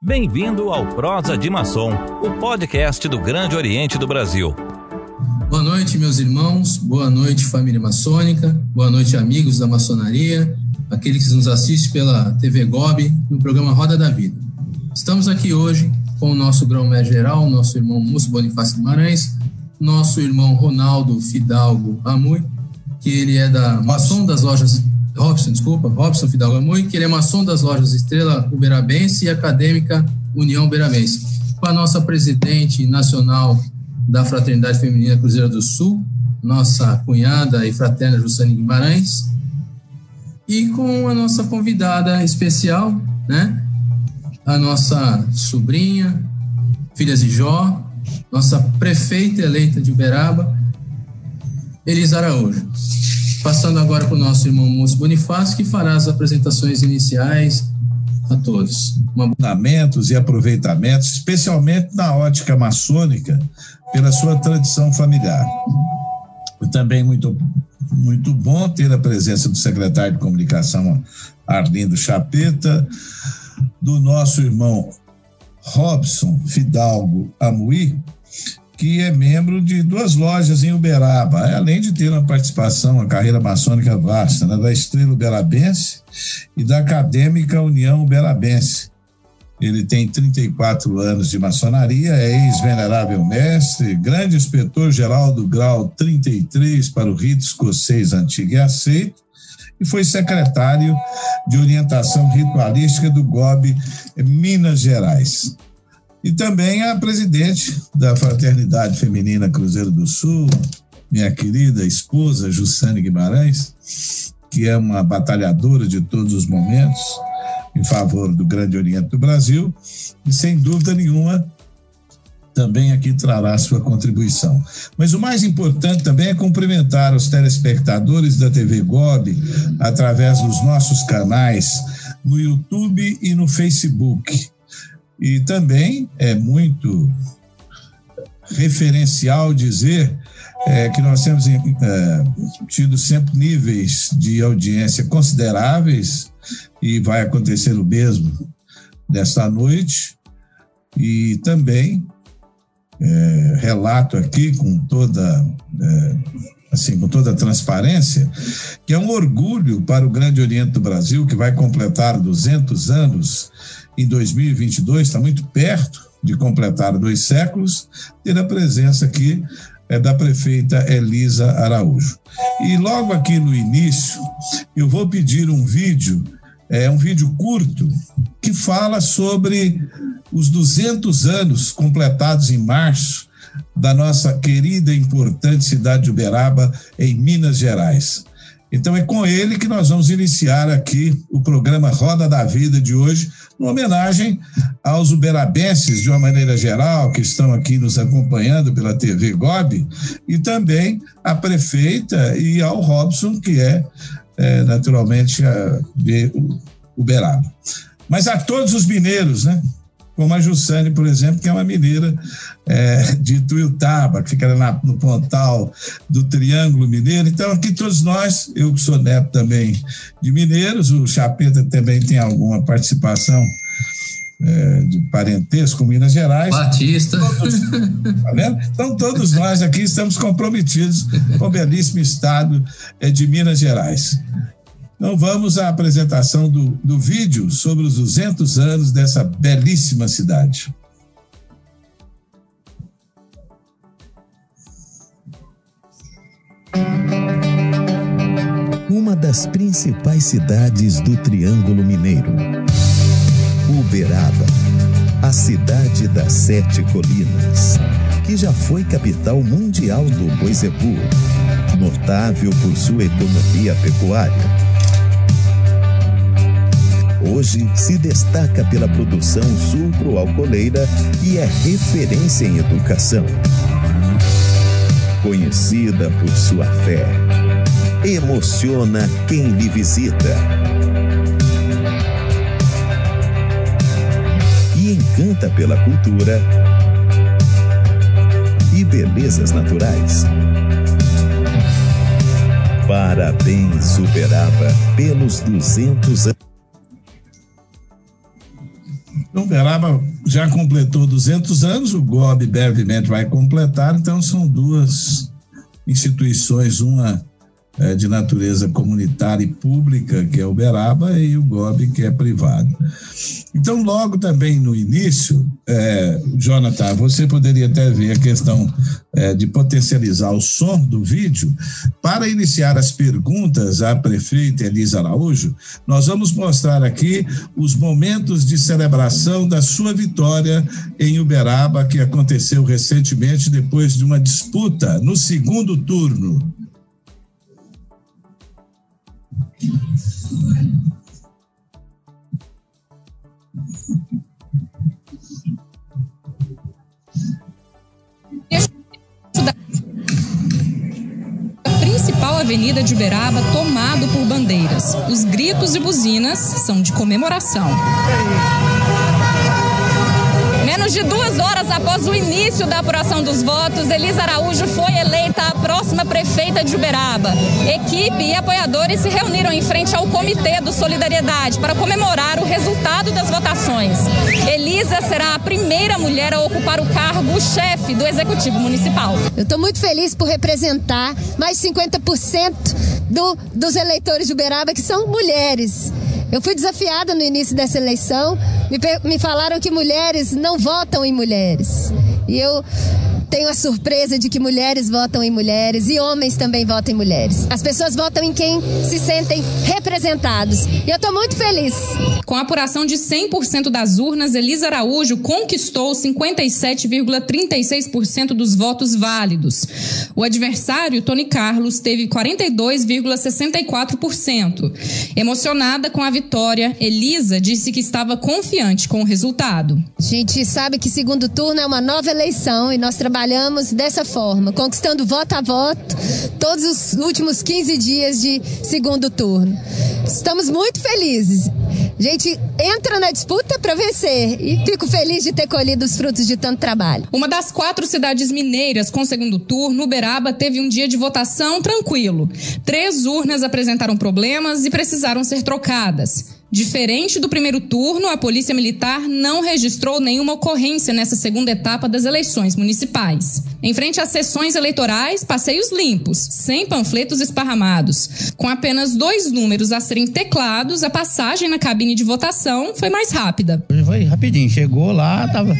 Bem-vindo ao Prosa de Maçom, o podcast do Grande Oriente do Brasil. Boa noite, meus irmãos. Boa noite, família maçônica. Boa noite, amigos da maçonaria, aqueles que nos assistem pela TV Gob, no programa Roda da Vida. Estamos aqui hoje com o nosso grão-mestre geral, nosso irmão Múcio Bonifácio Guimarães, nosso irmão Ronaldo Fidalgo Amui, que ele é da maçom das lojas Robson, desculpa, Robson Fidalgo Amui, que ele é maçom das lojas Estrela Uberabense e acadêmica União Uberabense. Com a nossa presidente nacional da Fraternidade Feminina Cruzeiro do Sul, nossa cunhada e fraterna Jussane Guimarães, e com a nossa convidada especial, né? A nossa sobrinha, filha de Jó, nossa prefeita eleita de Uberaba, Elisa Araújo. Passando agora para o nosso irmão Múcio Bonifácio, que fará as apresentações iniciais a todos. Fundamentos e aproveitamentos, especialmente na ótica maçônica, pela sua tradição familiar. Também muito, muito bom ter a presença do secretário de comunicação Arlindo Chapeta, do nosso irmão Robson Fidalgo Amuí, que é membro de duas lojas em Uberaba, além de ter uma participação, uma carreira maçônica vasta, né, da Estrela Uberabense e da Acadêmica União Uberabense. Ele tem 34 anos de maçonaria, é ex-venerável mestre, grande inspetor-geral do grau 33 para o rito escocês antigo e aceito, e foi secretário de orientação ritualística do GOB Minas Gerais. E também a presidente da Fraternidade Feminina Cruzeiro do Sul, minha querida esposa Jussane Guimarães, que é uma batalhadora de todos os momentos em favor do Grande Oriente do Brasil, e sem dúvida nenhuma também aqui trará sua contribuição. Mas o mais importante também é cumprimentar os telespectadores da TV Gob através dos nossos canais no YouTube e no Facebook. E também é muito referencial dizer é, que nós temos é, tido sempre níveis de audiência consideráveis e vai acontecer o mesmo desta noite. E também é, relato aqui com toda é, assim com toda transparência que é um orgulho para o Grande Oriente do Brasil que vai completar 200 anos em 2022, está muito perto de completar dois séculos, ter a presença aqui é, da prefeita Elisa Araújo. E logo aqui no início, eu vou pedir um vídeo, é um vídeo curto, que fala sobre os 200 anos completados em março da nossa querida e importante cidade de Uberaba, em Minas Gerais. Então é com ele que nós vamos iniciar aqui o programa Roda da Vida de hoje, uma homenagem aos uberabenses, de uma maneira geral, que estão aqui nos acompanhando pela TV Gob, e também a prefeita e ao Robson, que é, é naturalmente a, de Uberaba. Mas a todos os mineiros, né? Como a Jussane, por exemplo, que é uma mineira é, de Tuiutaba, que fica na, no pontal do Triângulo Mineiro. Então, aqui todos nós, eu que sou neto também de mineiros, o Chapeta também tem alguma participação é, de parentesco com Minas Gerais. Batista. Todos, tá vendo? Então, todos nós aqui estamos comprometidos com o belíssimo estado é, de Minas Gerais. Então vamos à apresentação do, do vídeo sobre os 200 anos dessa belíssima cidade. Uma das principais cidades do Triângulo Mineiro. Uberaba, a cidade das sete colinas, que já foi capital mundial do Boisebu, notável por sua economia pecuária Hoje se destaca pela produção sucro-alcooleira e é referência em educação. Conhecida por sua fé, emociona quem lhe visita. E encanta pela cultura e belezas naturais. Parabéns, Uberaba, pelos 200 anos. Uberaba já completou 200 anos, o GOB brevemente vai completar, então são duas instituições, uma é, de natureza comunitária e pública, que é Uberaba, e o GOB, que é privado. Então, logo também no início, é, Jonathan, você poderia até ver a questão é, de potencializar o som do vídeo. Para iniciar as perguntas à prefeita Elisa Araújo, nós vamos mostrar aqui os momentos de celebração da sua vitória em Uberaba, que aconteceu recentemente depois de uma disputa no segundo turno. Principal avenida de Uberaba tomado por bandeiras. Os gritos e buzinas são de comemoração. Menos de duas horas após o início da apuração dos votos, Elisa Araújo foi eleita a próxima prefeita de Uberaba. Equipe e apoiadores se reuniram em frente ao Comitê do Solidariedade para comemorar o resultado das votações. Elisa será a primeira mulher a ocupar o cargo chefe do Executivo Municipal. Eu estou muito feliz por representar mais 50% do, dos eleitores de Uberaba que são mulheres. Eu fui desafiada no início dessa eleição. Me, me falaram que mulheres não votam em mulheres. E eu tenho a surpresa de que mulheres votam em mulheres e homens também votam em mulheres. As pessoas votam em quem se sentem representados. E eu estou muito feliz. Com a apuração de 100% das urnas, Elisa Araújo conquistou 57,36% dos votos válidos. O adversário, Tony Carlos, teve 42,64%. Emocionada com a vitória, Elisa disse que estava confiante com o resultado. A gente sabe que segundo turno é uma nova eleição e nós trabalhamos dessa forma, conquistando voto a voto todos os últimos 15 dias de segundo turno. Estamos muito felizes. Gente entra na disputa para vencer e fico feliz de ter colhido os frutos de tanto trabalho. Uma das quatro cidades mineiras com segundo turno, Uberaba teve um dia de votação tranquilo. Três urnas apresentaram problemas e precisaram ser trocadas. Diferente do primeiro turno, a Polícia Militar não registrou nenhuma ocorrência nessa segunda etapa das eleições municipais. Em frente às sessões eleitorais, passeios limpos, sem panfletos esparramados. Com apenas dois números a serem teclados, a passagem na cabine de votação foi mais rápida. Foi rapidinho, chegou lá, tava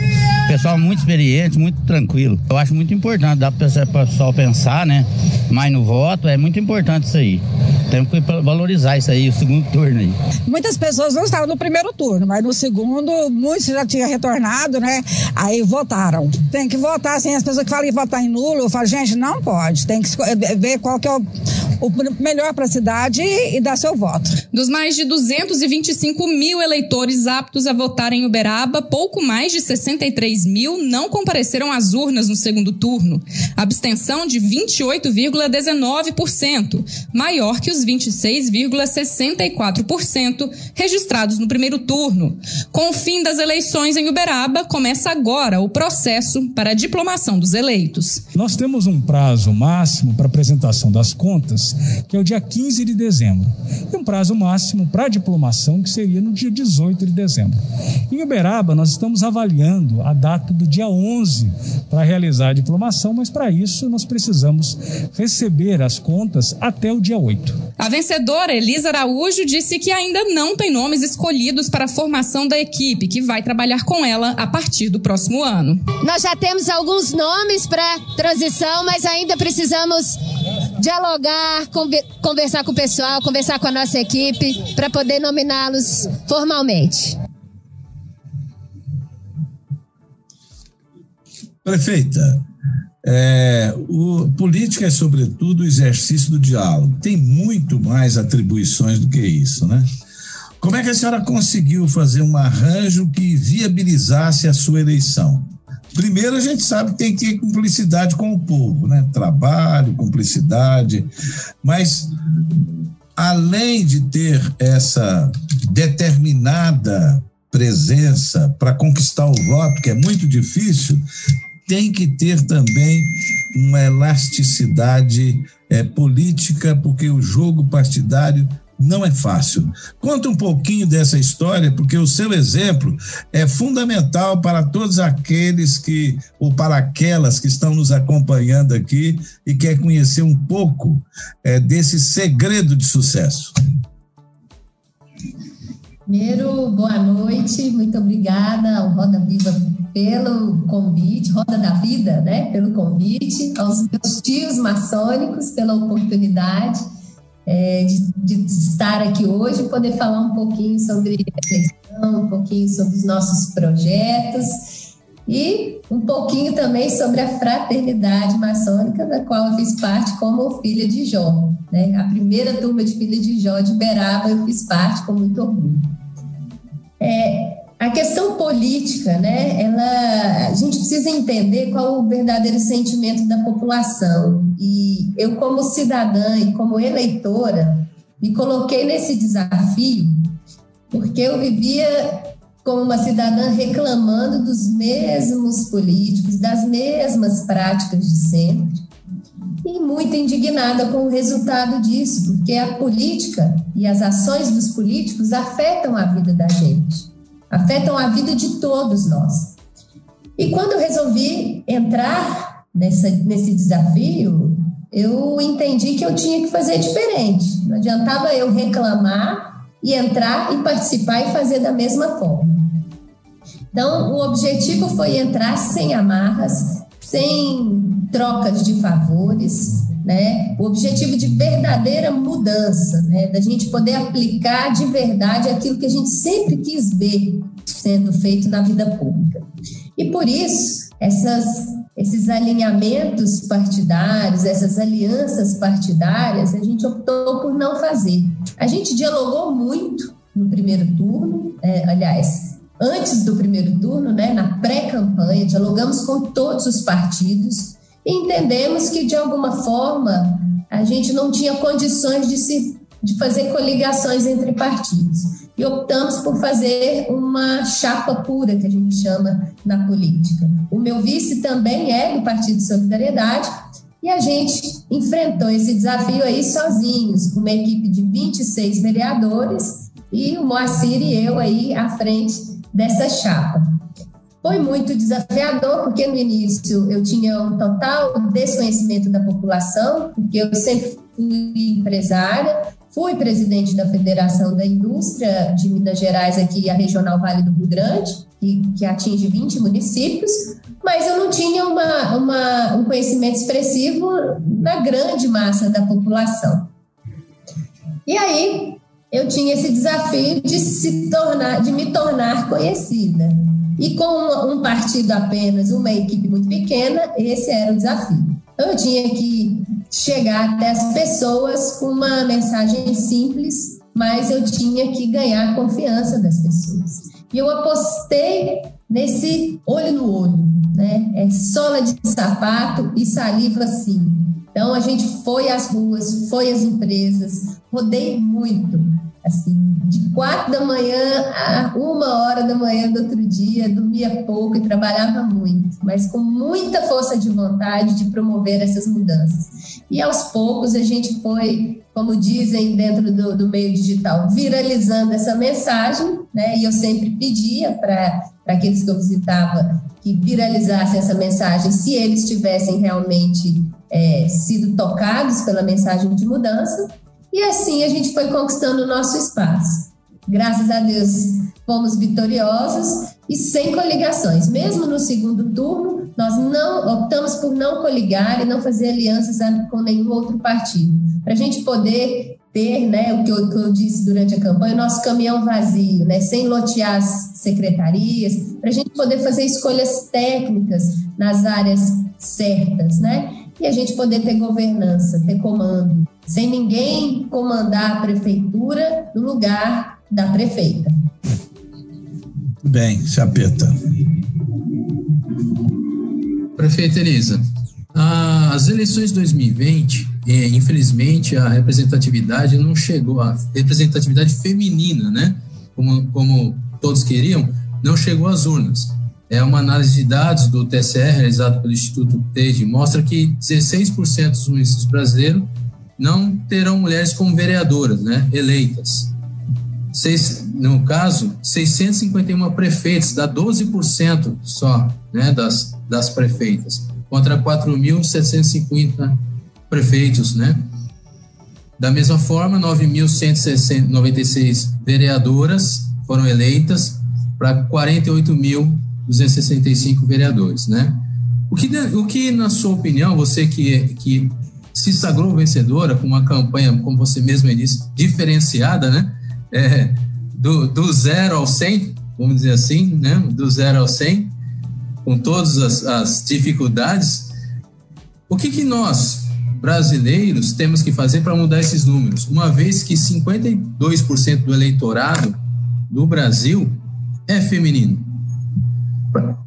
pessoal muito experiente, muito tranquilo. Eu acho muito importante, dá para o pessoal pensar, né? Mais no voto, é muito importante isso aí. Temos que valorizar isso aí, o segundo turno aí. Muitas pessoas não estavam no primeiro turno, mas no segundo, muitos já tinham retornado, né? Aí votaram. Tem que votar, assim, as pessoas que falam votar em nulo, eu falo, gente, não pode. Tem que ver qual que é o, o melhor para a cidade e, e dar seu voto. Dos mais de 225 mil eleitores aptos a votar em Uberaba, pouco mais de 63 mil não compareceram às urnas no segundo turno. Abstenção de 28,19%, maior que os 26,64% registrados no primeiro turno. Com o fim das eleições em Uberaba, começa agora o processo para a diplomação dos eleitos. Nós temos um prazo máximo para apresentação das contas, que é o dia 15 de dezembro, e um prazo máximo para a diplomação, que seria no dia 18 de dezembro. Em Uberaba, nós estamos avaliando a data do dia 11 para realizar a diplomação, mas para isso nós precisamos receber as contas até o dia 8. A vencedora, Elisa Araújo, disse que ainda não tem nomes escolhidos para a formação da equipe, que vai trabalhar com ela a partir do próximo ano. Nós já temos alguns nomes para transição, mas ainda precisamos dialogar, conversar com o pessoal, conversar com a nossa equipe para poder nominá-los formalmente. Prefeita, é, o, política é, sobretudo, o exercício do diálogo. Tem muito mais atribuições do que isso, né? Como é que a senhora conseguiu fazer um arranjo que viabilizasse a sua eleição? Primeiro, a gente sabe que tem que ter cumplicidade com o povo, né? Trabalho, cumplicidade, mas além de ter essa determinada presença para conquistar o voto, que é muito difícil, tem que ter também uma elasticidade é, política, porque o jogo partidário não é fácil. Conta um pouquinho dessa história, porque o seu exemplo é fundamental para todos aqueles que, ou para aquelas que estão nos acompanhando aqui e quer conhecer um pouco é, desse segredo de sucesso. Primeiro, boa noite, muito obrigada ao Roda Viva pelo convite, Roda da Vida, né, pelo convite, aos meus tios maçônicos pela oportunidade é, de, de, estar aqui hoje e poder falar um pouquinho sobre a eleição, um pouquinho sobre os nossos projetos e um pouquinho também sobre a fraternidade maçônica, da qual eu fiz parte como filha de Jó. Né? A primeira turma de filha de Jó de Beraba eu fiz parte com muito orgulho. É, a questão política, né, ela, a gente precisa entender qual o verdadeiro sentimento da população. E eu, como cidadã e como eleitora, me coloquei nesse desafio porque eu vivia como uma cidadã reclamando dos mesmos políticos, das mesmas práticas de sempre, e muito indignada com o resultado disso, porque a política e as ações dos políticos afetam a vida da gente afetam a vida de todos nós. E quando eu resolvi entrar nessa, nesse desafio, eu entendi que eu tinha que fazer diferente. Não adiantava eu reclamar e entrar e participar e fazer da mesma forma. Então, o objetivo foi entrar sem amarras, sem trocas de favores, né? O objetivo de verdadeira mudança, né? Da gente poder aplicar de verdade aquilo que a gente sempre quis ver sendo feito na vida pública. E por isso, essas, esses alinhamentos partidários, essas alianças partidárias, a gente optou por não fazer. A gente dialogou muito no primeiro turno, é, aliás, antes do primeiro turno, né, na pré-campanha, dialogamos com todos os partidos entendemos que, de alguma forma, a gente não tinha condições de, se, de fazer coligações entre partidos. E optamos por fazer uma chapa pura, que a gente chama na política. O meu vice também é do Partido Solidariedade, e a gente enfrentou esse desafio aí sozinhos, com uma equipe de 26 vereadores e o Moacir e eu aí à frente dessa chapa. Foi muito desafiador, porque no início eu tinha um total desconhecimento da população, porque eu sempre fui empresária, fui presidente da Federação da Indústria de Minas Gerais, aqui a Regional Vale do Rio Grande, que, que atinge 20 municípios, mas eu não tinha uma, uma, um conhecimento expressivo na grande massa da população. E aí eu tinha esse desafio de se tornar, de me tornar conhecida. E com um partido apenas, uma equipe muito pequena, esse era o desafio. Então, eu tinha que chegar até as pessoas com uma mensagem simples, mas eu tinha que ganhar a confiança das pessoas. E eu apostei nesse olho no olho, né? É sola de sapato e saliva sim. Então a gente foi às ruas, foi às empresas, rodei muito assim, de quatro da manhã a uma hora da manhã do outro dia, dormia pouco e trabalhava muito, mas com muita força de vontade de promover essas mudanças. E aos poucos a gente foi, como dizem dentro do, do meio digital, viralizando essa mensagem, né? E eu sempre pedia para aqueles que eu visitava que viralizassem essa mensagem, se eles tivessem realmente é, sido tocados pela mensagem de mudança. E assim a gente foi conquistando o nosso espaço. Graças a Deus fomos vitoriosos e sem coligações. Mesmo no segundo turno, nós não optamos por não coligar e não fazer alianças com nenhum outro partido, para a gente poder ter, né, o que eu, que eu, disse durante a campanha, o nosso caminhão vazio, né, sem lotear as secretarias, para a gente poder fazer escolhas técnicas nas áreas certas, né, e a gente poder ter governança, ter comando sem ninguém comandar a prefeitura no lugar da prefeita. Bem, Chapeta. Prefeita Elisa, as eleições de 2020, é, infelizmente, a representatividade não chegou, a representatividade feminina, né? Como, como todos queriam, não chegou às urnas. É uma análise de dados do TSE, realizado pelo Instituto TED, mostra que 16% dos municípios brasileiros não terão mulheres como vereadoras, né, eleitas. Seis, no caso, 651 prefeitos, dá 12% só, né, das, das prefeitas, contra 4.750 prefeitos, né. Da mesma forma, 9.196 vereadoras foram eleitas para 48.265 vereadores, né? O que, o que, na sua opinião, você que, que se sagrou vencedora com uma campanha, como você mesmo disse, diferenciada, né? É, do, do zero ao 100, vamos dizer assim, né? Do zero ao 100, com todas as, as dificuldades. O que, que nós, brasileiros temos que fazer para mudar esses números? Uma vez que 52% do eleitorado do Brasil é feminino.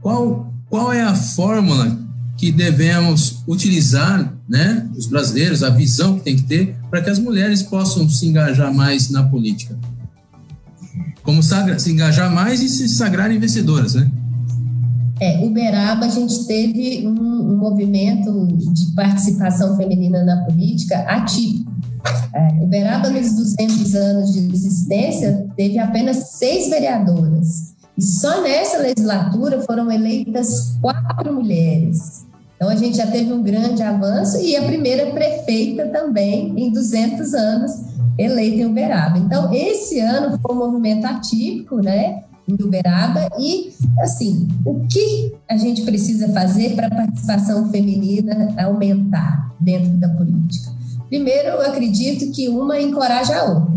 Qual, qual é a fórmula que devemos utilizar, né, os brasileiros, a visão que tem que ter, para que as mulheres possam se engajar mais na política? Como se engajar mais e se sagrarem vencedoras, né? É, Uberaba, a gente teve um, um, movimento de participação feminina na política atípico. É, Uberaba, nos 200 anos de existência, teve apenas seis vereadoras. E só nessa legislatura foram eleitas quatro mulheres. Então, a gente já teve um grande avanço e a primeira prefeita também, em 200 anos, eleita em Uberaba. Então, esse ano foi um movimento atípico, né? em Uberaba e, assim, o que a gente precisa fazer para a participação feminina aumentar dentro da política? Primeiro, eu acredito que uma encoraja a outra.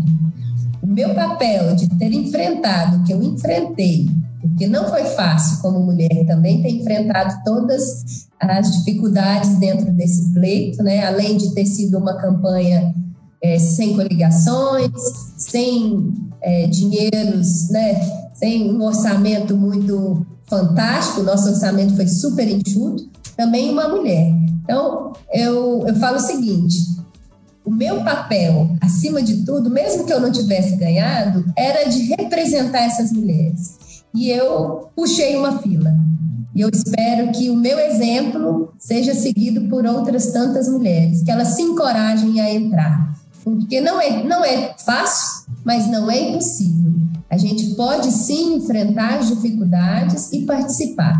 O meu papel de ter enfrentado o que eu enfrentei, porque não foi fácil como mulher, também ter enfrentado todas as dificuldades dentro desse pleito, né? além de ter sido uma campanha é, sem coligações, sem é, dinheiros, né? sem um orçamento muito fantástico, nosso orçamento foi super enxuto, também uma mulher. Então, eu, eu falo o seguinte: o meu papel, acima de tudo, mesmo que eu não tivesse ganhado, era de representar essas mulheres. E eu puxei uma fila. E eu espero que o meu exemplo seja seguido por outras tantas mulheres, que elas se encorajem a entrar. Porque não é, não é fácil, mas não é impossível. A gente pode sim enfrentar as dificuldades e participar,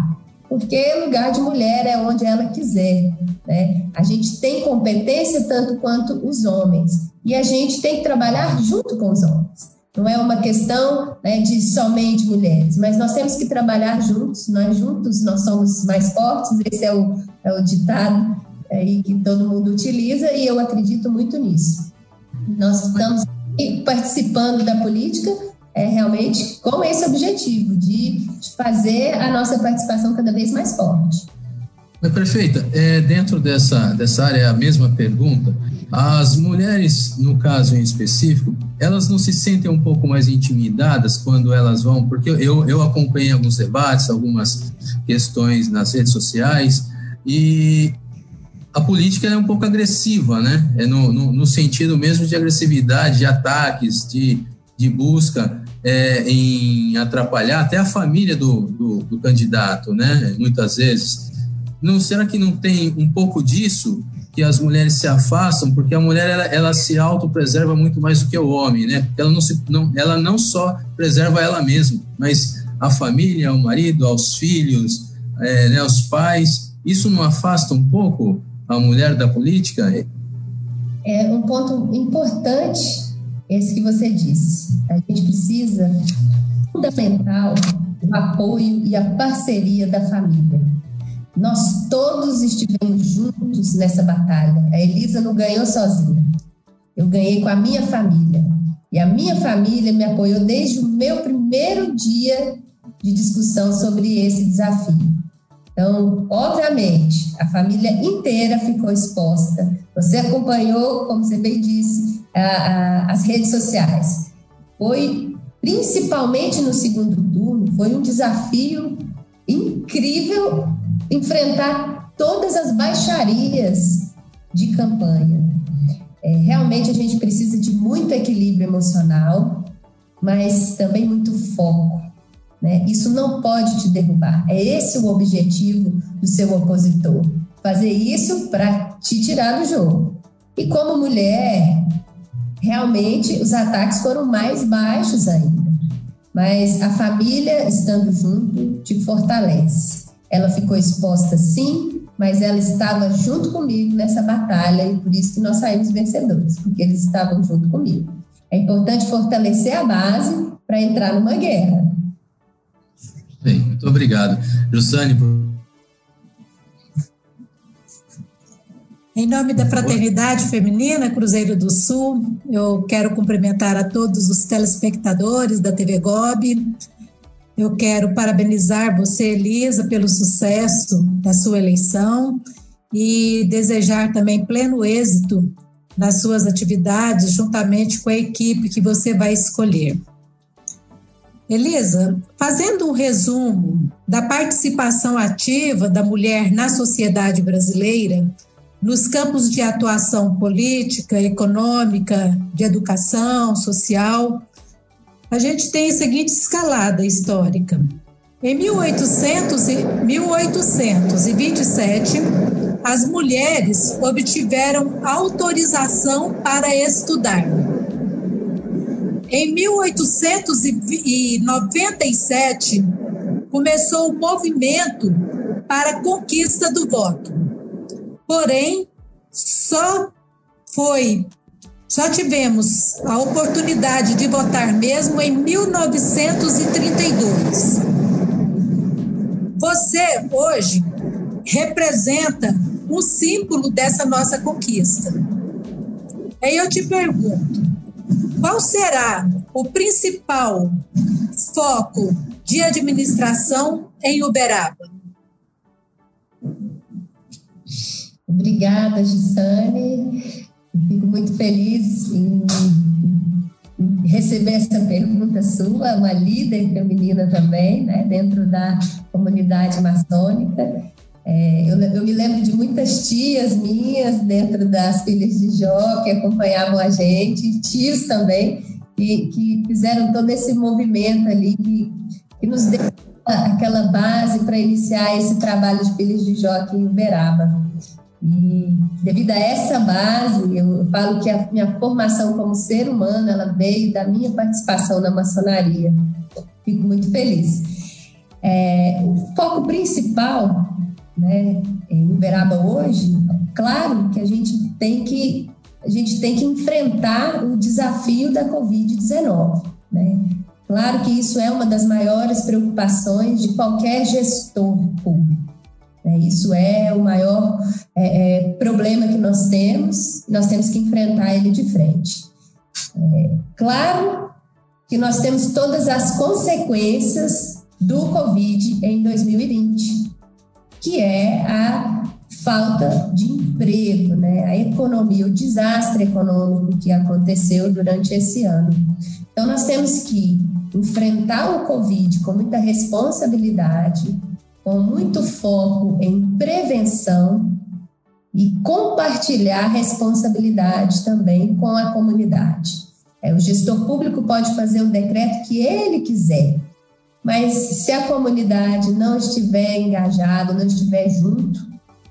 porque lugar de mulher é onde ela quiser. Né? A gente tem competência tanto quanto os homens e a gente tem que trabalhar junto com os homens. Não é uma questão né, de somente mulheres, mas nós temos que trabalhar juntos. Nós juntos nós somos mais fortes. Esse é o, é o ditado aí que todo mundo utiliza e eu acredito muito nisso. Nós estamos participando da política é realmente com esse objetivo de, fazer a nossa participação cada vez mais forte. Prefeita, é, dentro dessa, dessa área, é a mesma pergunta. As mulheres, no caso em específico, elas não se sentem um pouco mais intimidadas quando elas vão? Porque eu, eu acompanhei alguns debates, algumas questões nas redes sociais, e a política é um pouco agressiva, né? É no, no, no sentido mesmo de agressividade, de ataques, de, de busca é, em atrapalhar até a família do, do, do, candidato, né? Muitas vezes. Não, será que não tem um pouco disso que as mulheres se afastam? Porque a mulher ela, ela se autopreserva muito mais do que o homem, né? Ela não, se, não, ela não só preserva ela mesma, mas a família, o marido, aos filhos, é, né, os pais. Isso não afasta um pouco a mulher da política? É um ponto importante esse que você disse. A gente precisa, fundamental, o apoio e a parceria da família. Nós todos estivemos juntos nessa batalha. A Elisa não ganhou sozinha. Eu ganhei com a minha família. E a minha família me apoiou desde o meu primeiro dia de discussão sobre esse desafio. Então, obviamente, a família inteira ficou exposta. Você acompanhou, como você bem disse, a, a, as redes sociais. Foi, principalmente no segundo turno, foi um desafio incrível enfrentar todas as baixarias de campanha. É, realmente a gente precisa de muito equilíbrio emocional, mas também muito foco. Né? Isso não pode te derrubar. É esse o objetivo do seu opositor. Fazer isso para te tirar do jogo. E como mulher, realmente os ataques foram mais baixos ainda. Mas a família estando junto te fortalece. Ela ficou exposta sim, mas ela estava junto comigo nessa batalha e por isso que nós saímos vencedores, porque eles estavam junto comigo. É importante fortalecer a base para entrar numa guerra. Bem, muito obrigado. Jussane, por Em nome da Fraternidade Feminina Cruzeiro do Sul, eu quero cumprimentar a todos os telespectadores da TV Gob. Eu quero parabenizar você, Elisa, pelo sucesso da sua eleição e desejar também pleno êxito nas suas atividades, juntamente com a equipe que você vai escolher. Elisa, fazendo um resumo da participação ativa da mulher na sociedade brasileira, nos campos de atuação política, econômica, de educação, social, a gente tem a seguinte escalada histórica. Em 1800 e 1827, as mulheres obtiveram autorização para estudar. Em 1897, começou o movimento para a conquista do voto Porém, só foi, só tivemos a oportunidade de votar mesmo em 1932. Você hoje representa um símbolo dessa nossa conquista. Aí eu te pergunto, qual será o principal foco de administração em Uberaba? Obrigada, Gisane. Fico muito feliz em receber essa pergunta sua, uma líder feminina também, né, dentro da comunidade maçônica. É, eu, eu, me lembro de muitas tias minhas dentro das filhas de Jó que acompanhavam a gente, tios também, que, que fizeram todo esse movimento ali, que, que nos deu aquela base para iniciar esse trabalho de filhos de Jó aqui em Uberaba. E devido a essa base, eu falo que a minha formação como ser humano, ela veio da minha participação na maçonaria. Fico muito feliz. É, o foco principal, né, em Uberaba hoje, claro que a gente tem que a gente tem que enfrentar o desafio da Covid-19, né? Claro que isso é uma das maiores preocupações de qualquer gestor público. Né? Isso é o maior é, é, problema que nós temos, nós temos que enfrentar ele de frente. É, claro que nós temos todas as consequências do Covid em 2020, que é a falta de emprego, né? a economia, o desastre econômico que aconteceu durante esse ano. Então, nós temos que enfrentar o Covid com muita responsabilidade, com muito foco em prevenção e compartilhar responsabilidade também com a comunidade. É, o gestor público pode fazer o decreto que ele quiser, mas se a comunidade não estiver engajada, não estiver junto,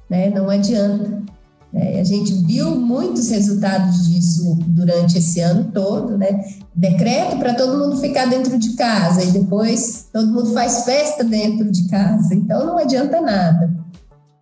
né, não adianta. É, a gente viu muitos resultados disso durante esse ano todo, né? Decreto para todo mundo ficar dentro de casa e depois todo mundo faz festa dentro de casa. Então não adianta nada.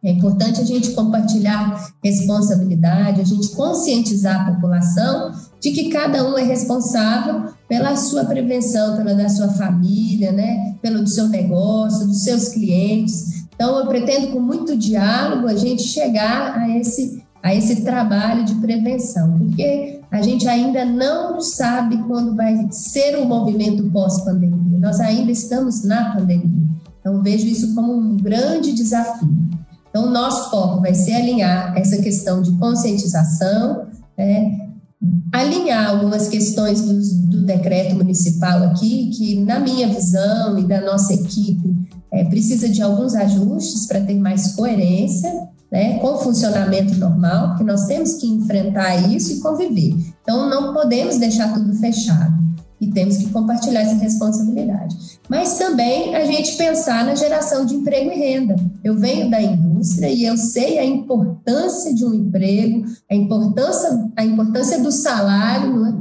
É importante a gente compartilhar responsabilidade, a gente conscientizar a população de que cada um é responsável pela sua prevenção, pela da sua família, né? pelo do seu negócio, dos seus clientes. Então, eu pretendo, com muito diálogo, a gente chegar a esse, a esse trabalho de prevenção, porque a gente ainda não sabe quando vai ser o um movimento pós-pandemia. Nós ainda estamos na pandemia. Então, vejo isso como um grande desafio. Então, nosso foco vai ser alinhar essa questão de conscientização, né? alinhar algumas questões do, do, decreto municipal aqui, que, na minha visão e da nossa equipe, é, precisa de alguns ajustes para ter mais coerência né, com o funcionamento normal, porque nós temos que enfrentar isso e conviver. Então, não podemos deixar tudo fechado. e temos que compartilhar essa responsabilidade. Mas também a gente pensar na geração de emprego e renda. Eu venho da indústria e eu sei a importância de um emprego, a importância, a importância do salário é?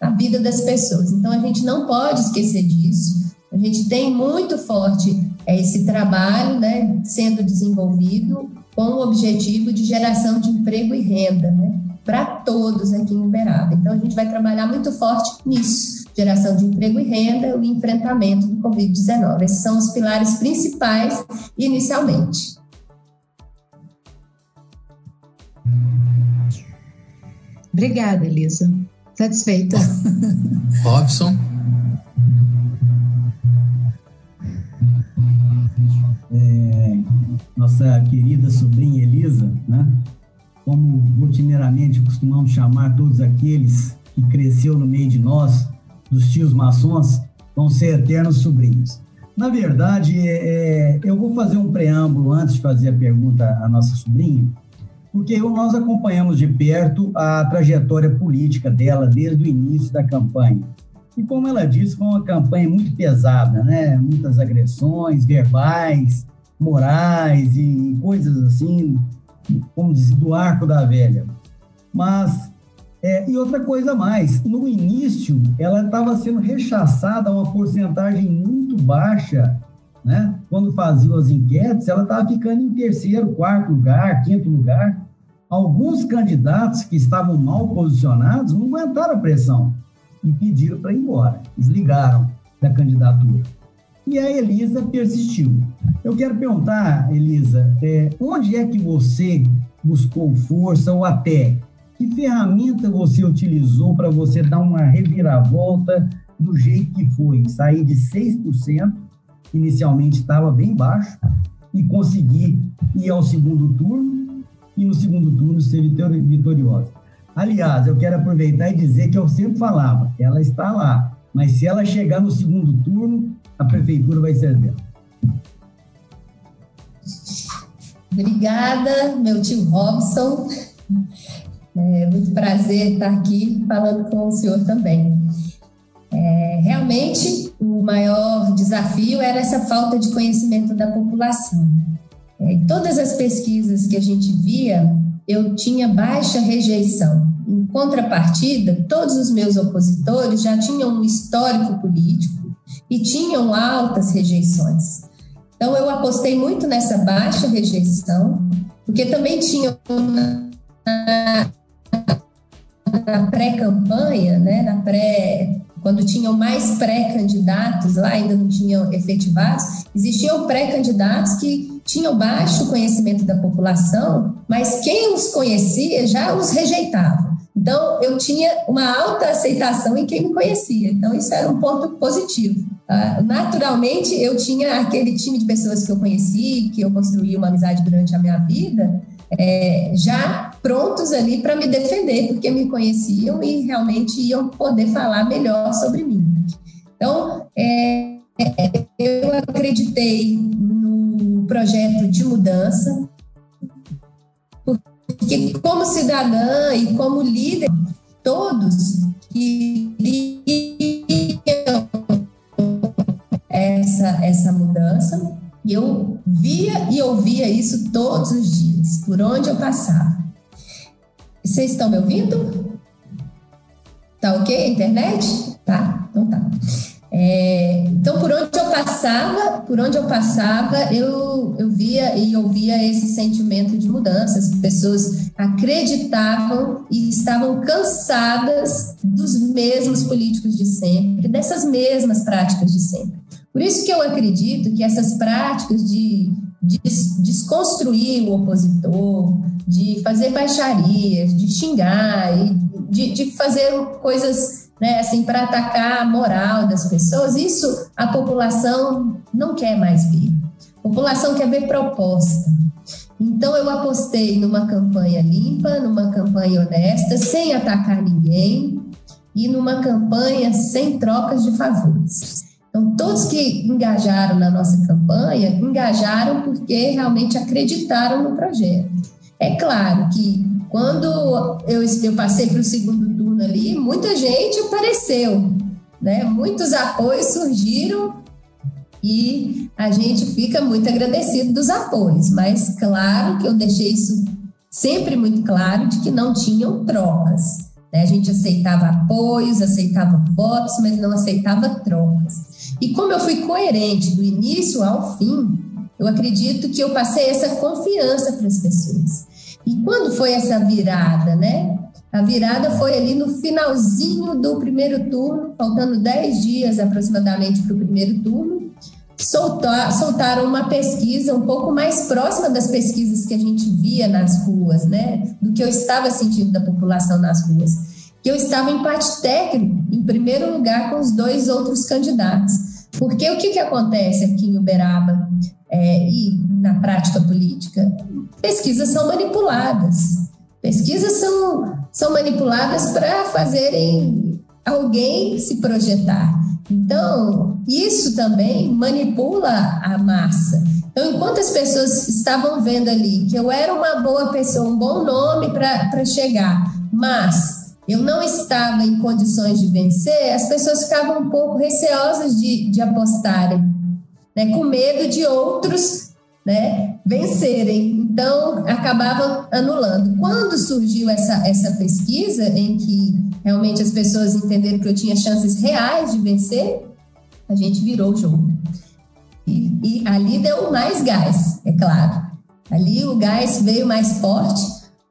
na vida das pessoas. Então a gente não pode esquecer disso. A gente tem muito forte é, esse trabalho né, sendo desenvolvido com o objetivo de geração de emprego e renda né, para todos aqui em Uberaba. Então a gente vai trabalhar muito forte nisso geração de emprego e renda e o enfrentamento do Covid-19. Esses são os pilares principais inicialmente. Obrigada, Elisa. Satisfeita. Robson. É, nossa querida sobrinha Elisa, né? como rotineiramente costumamos chamar todos aqueles que cresceu no meio de nós, dos tios maçons vão ser eternos sobrinhos. Na verdade, é, é, eu vou fazer um preâmbulo antes de fazer a pergunta à nossa sobrinha, porque nós acompanhamos de perto a trajetória política dela desde o início da campanha. E como ela disse, foi uma campanha muito pesada, né? Muitas agressões verbais, morais e coisas assim, como dizer, do arco da velha. Mas é, e outra coisa mais, no início ela estava sendo rechaçada a uma porcentagem muito baixa, né? Quando faziam as enquetes, ela estava ficando em terceiro, quarto lugar, quinto lugar. Alguns candidatos que estavam mal posicionados não aguentaram a pressão e pediram para ir embora, desligaram da candidatura. E a Elisa persistiu. Eu quero perguntar, Elisa, é, onde é que você buscou força ou até que ferramenta você utilizou para você dar uma reviravolta do jeito que foi? Sair de 6%, inicialmente estava bem baixo, e conseguir ir ao segundo turno, e no segundo turno ser vitoriosa. Aliás, eu quero aproveitar e dizer que eu sempre falava, ela está lá, mas se ela chegar no segundo turno, a prefeitura vai ser dela. Obrigada, meu tio Robson. É muito prazer estar aqui falando com o senhor também. É, realmente, o maior desafio era essa falta de conhecimento da população. É, em todas as pesquisas que a gente via, eu tinha baixa rejeição. Em contrapartida, todos os meus opositores já tinham um histórico político e tinham altas rejeições. Então, eu apostei muito nessa baixa rejeição, porque também tinha uma na pré-campanha, né, na pré quando tinham mais pré-candidatos lá, ainda não tinham efetivados, existiam pré-candidatos que tinham baixo conhecimento da população, mas quem os conhecia já os rejeitava. Então, eu tinha uma alta aceitação em quem me conhecia. Então, isso era um ponto positivo. Uh, naturalmente, eu tinha aquele time de pessoas que eu conheci, que eu construí uma amizade durante a minha vida, é, já prontos ali para me defender, porque me conheciam e realmente iam poder falar melhor sobre mim. Então, é, eu acreditei no projeto de mudança, porque como cidadã e como líder, todos queriam essa, essa mudança, e eu via e ouvia isso todos os dias, por onde eu passava. Vocês estão me ouvindo? Tá ok a internet? Tá, então tá. É, então, por onde eu passava, por onde eu passava, eu, eu via e ouvia esse sentimento de mudança. As pessoas acreditavam e estavam cansadas dos mesmos políticos de sempre, dessas mesmas práticas de sempre. Por isso que eu acredito que essas práticas de, de desconstruir o opositor, de fazer baixarias, de xingar, de, de fazer coisas né, assim, para atacar a moral das pessoas, isso a população não quer mais ver. A população quer ver proposta. Então, eu apostei numa campanha limpa, numa campanha honesta, sem atacar ninguém e numa campanha sem trocas de favores. Então, todos que engajaram na nossa campanha, engajaram porque realmente acreditaram no projeto. É claro que quando eu, eu passei para o segundo turno ali, muita gente apareceu. né? Muitos apoios surgiram e a gente fica muito agradecido dos apoios, mas claro que eu deixei isso sempre muito claro de que não tinham trocas. Né? A gente aceitava apoios, aceitava votos, mas não aceitava trocas. E como eu fui coerente do início ao fim, eu acredito que eu passei essa confiança para as pessoas. E quando foi essa virada, né? A virada foi ali no finalzinho do primeiro turno, faltando 10 dias aproximadamente para o primeiro turno, soltar, soltaram uma pesquisa um pouco mais próxima das pesquisas que a gente via nas ruas, né? Do que eu estava sentindo da população nas ruas. Que eu estava em empate técnico, em primeiro lugar, com os dois outros candidatos. Porque o que, que acontece aqui em Uberaba é, e na prática política? Pesquisas são manipuladas. Pesquisas são são manipuladas para fazerem alguém se projetar. Então, isso também manipula a massa. Então, enquanto as pessoas estavam vendo ali que eu era uma boa pessoa, um bom nome para chegar, mas eu não estava em condições de vencer, as pessoas ficavam um pouco receosas de, de apostarem, né, com medo de outros né, vencerem. Então, acabavam anulando. Quando surgiu essa, essa pesquisa, em que realmente as pessoas entenderam que eu tinha chances reais de vencer, a gente virou o jogo. E, e ali deu mais gás, é claro. Ali o gás veio mais forte,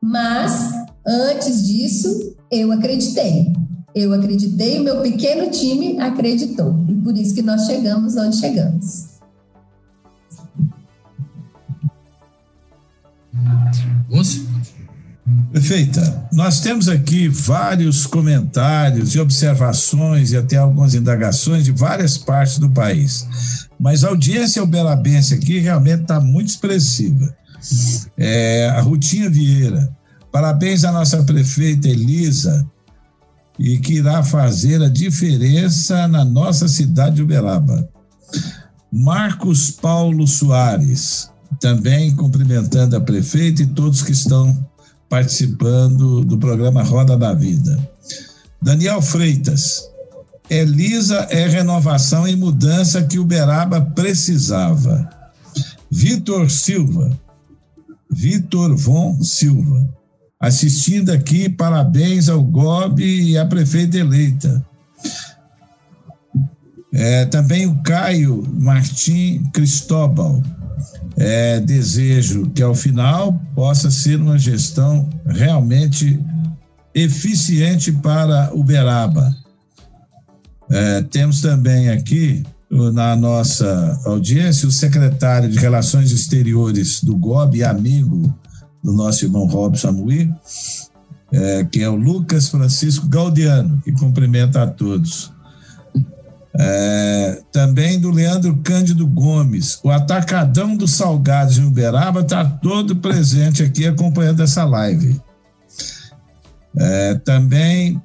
mas antes disso, eu acreditei. Eu acreditei, o meu pequeno time acreditou. E por isso que nós chegamos onde chegamos. Lúcio? Perfeita. Nós temos aqui vários comentários e observações e até algumas indagações de várias partes do país. Mas a audiência uberabense aqui realmente está muito expressiva. É, a Rutinha Vieira. Parabéns à nossa prefeita Elisa, e que irá fazer a diferença na nossa cidade de Uberaba. Marcos Paulo Soares também cumprimentando a prefeita e todos que estão participando do programa Roda da Vida. Daniel Freitas, Elisa é renovação e mudança que Uberaba precisava. Vitor Silva, Vitor Von Silva, assistindo aqui, parabéns ao Gobi e à prefeita eleita. É, também o Caio Martim Cristóbal, é, desejo que ao final possa ser uma gestão realmente eficiente para Uberaba. É, temos também aqui na nossa audiência o secretário de Relações Exteriores do GOB, amigo do nosso irmão Robson Amui, é, que é o Lucas Francisco Gaudiano, que cumprimenta a todos. É, também do Leandro Cândido Gomes. O Atacadão dos Salgados em Uberaba está todo presente aqui acompanhando essa live. É, também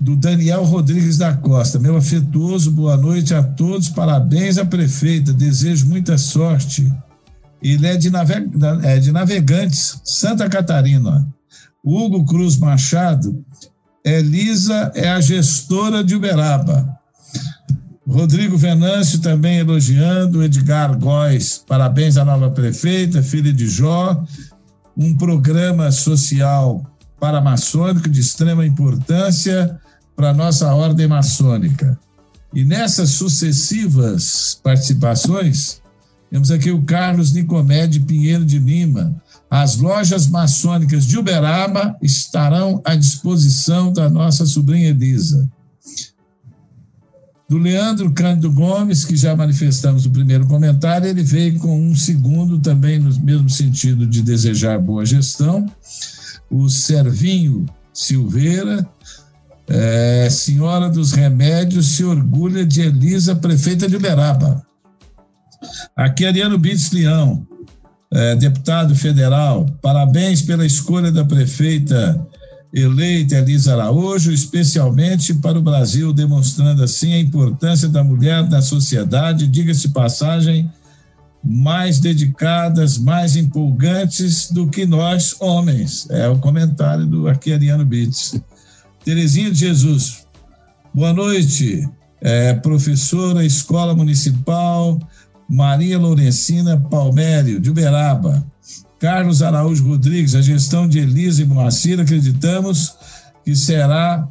do Daniel Rodrigues da Costa. Meu afetuoso boa noite a todos, parabéns à prefeita, desejo muita sorte. Ele é de, é de Navegantes, Santa Catarina. Hugo Cruz Machado Elisa é a gestora de Uberaba. Rodrigo Venâncio também elogiando, Edgar Góes, parabéns à nova prefeita, filha de Jó, um programa social paramaçônico de extrema importância para a nossa ordem maçônica. E nessas sucessivas participações, temos aqui o Carlos Nicomede Pinheiro de Lima, as lojas maçônicas de Uberaba estarão à disposição da nossa sobrinha Elisa. Do Leandro Cândido Gomes, que já manifestamos o primeiro comentário, ele veio com um segundo também no mesmo sentido de desejar boa gestão. O Servinho Silveira, é, Senhora dos Remédios, se orgulha de Elisa, prefeita de Uberaba. Aqui, Ariano Bits Leão, é, deputado federal, parabéns pela escolha da prefeita eleita Elisa Araújo, especialmente para o Brasil, demonstrando assim a importância da mulher na sociedade, diga-se passagem, mais dedicadas, mais empolgantes do que nós, homens. É o comentário do Arqueriano Bits. Terezinha de Jesus, Boa noite, é, professora Escola Municipal Maria Lourencina Palmério, de Uberaba. Carlos Araújo Rodrigues, a gestão de Elisa e Moacir, acreditamos que será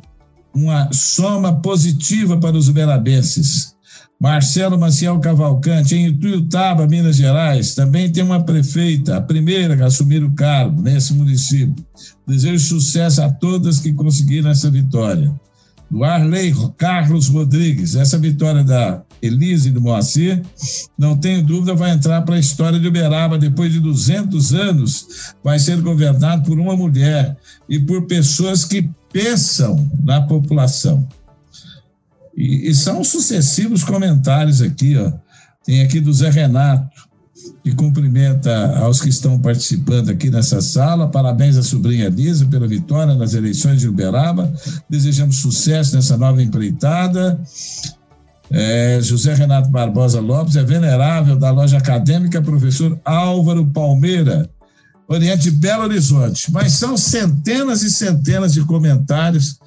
uma soma positiva para os uberabenses. Marcelo Maciel Cavalcante, em Ituiutaba, Minas Gerais, também tem uma prefeita, a primeira a assumir o cargo nesse município. Desejo sucesso a todas que conseguiram essa vitória. Do Arley Carlos Rodrigues, essa vitória da Elise do Moacir, não tenho dúvida, vai entrar para a história de Uberaba. Depois de 200 anos, vai ser governado por uma mulher e por pessoas que pensam na população. E, e são sucessivos comentários aqui, ó. Tem aqui do Zé Renato, que cumprimenta aos que estão participando aqui nessa sala. Parabéns à sobrinha Lisa pela vitória nas eleições de Uberaba. Desejamos sucesso nessa nova empreitada. É, José Renato Barbosa Lopes é venerável da loja acadêmica professor Álvaro Palmeira, Oriente Belo Horizonte. Mas são centenas e centenas de comentários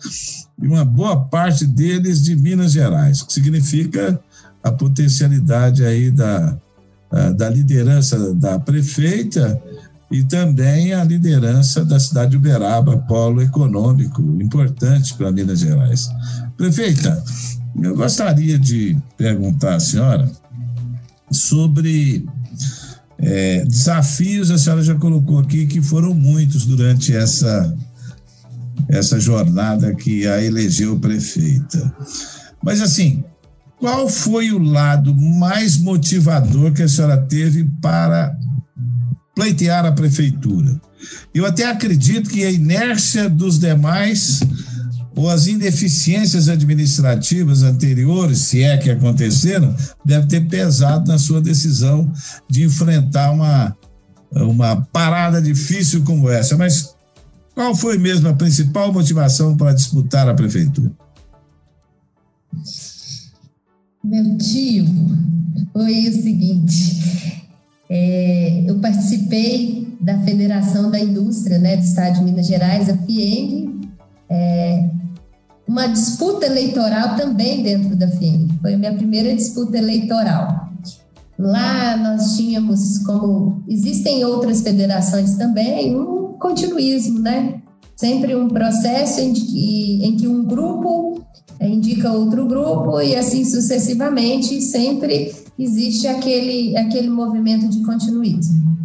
e uma boa parte deles de Minas Gerais, que significa a potencialidade aí da, da liderança da prefeita e também a liderança da cidade de Uberaba, polo econômico importante para Minas Gerais. Prefeita, eu gostaria de perguntar à senhora sobre é, desafios, a senhora já colocou aqui que foram muitos durante essa, essa jornada que a elegeu prefeita. Mas, assim, qual foi o lado mais motivador que a senhora teve para pleitear a prefeitura? Eu até acredito que a inércia dos demais ou as ineficiências administrativas anteriores, se é que aconteceram, deve ter pesado na sua decisão de enfrentar uma, uma parada difícil como essa. Mas qual foi mesmo a principal motivação para disputar a prefeitura? Meu tio, foi o seguinte: é, eu participei da Federação da Indústria né, do Estado de Minas Gerais, a FIENG, é, uma disputa eleitoral também dentro da FIEM. Foi a minha primeira disputa eleitoral. Lá nós tínhamos, como existem outras federações também, um continuismo, né? Sempre um processo em que, em que um grupo indica outro grupo e assim sucessivamente, sempre existe aquele, aquele movimento de continuismo.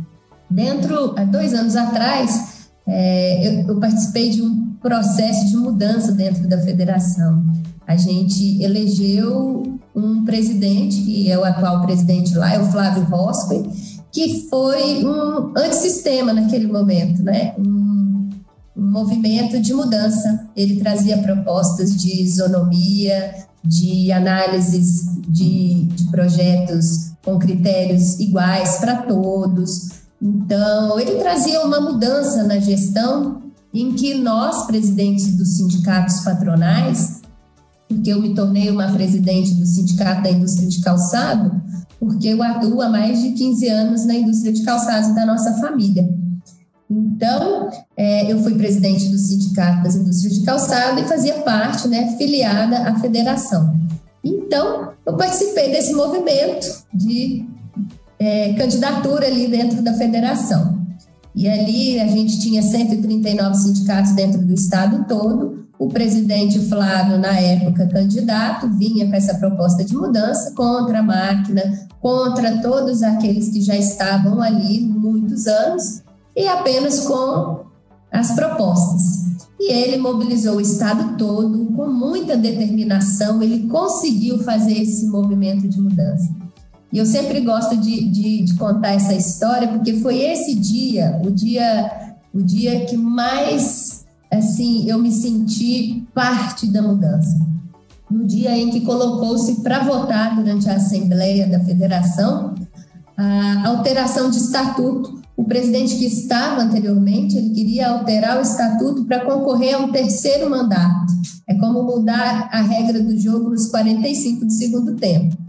Dentro, há dois anos atrás, é, eu, eu participei de um processo de mudança dentro da federação. A gente elegeu um presidente, que é o atual presidente lá, é o Flávio Roscoe, que foi um antissistema naquele momento, né? Um, um movimento de mudança. Ele trazia propostas de isonomia, de análises de, de projetos com critérios iguais para todos. Então, ele trazia uma mudança na gestão em que nós, presidentes dos sindicatos patronais, porque eu me tornei uma presidente do Sindicato da Indústria de Calçado, porque eu atuo há mais de 15 anos na indústria de calçados da nossa família. Então, é, eu fui presidente do Sindicato das Indústrias de Calçado e fazia parte, né, filiada à federação. Então, eu participei desse movimento de é, candidatura ali dentro da federação. E ali a gente tinha 139 sindicatos dentro do estado todo. O presidente Flávio, na época candidato, vinha com essa proposta de mudança contra a máquina, contra todos aqueles que já estavam ali muitos anos, e apenas com as propostas. E ele mobilizou o estado todo com muita determinação, ele conseguiu fazer esse movimento de mudança. E eu sempre gosto de, de, de, contar essa história, porque foi esse dia, o dia, o dia que mais, assim, eu me senti parte da mudança. No dia em que colocou-se para votar durante a Assembleia da Federação a alteração de estatuto. O presidente que estava anteriormente, ele queria alterar o estatuto para concorrer a um terceiro mandato. É como mudar a regra do jogo nos 45 do segundo tempo.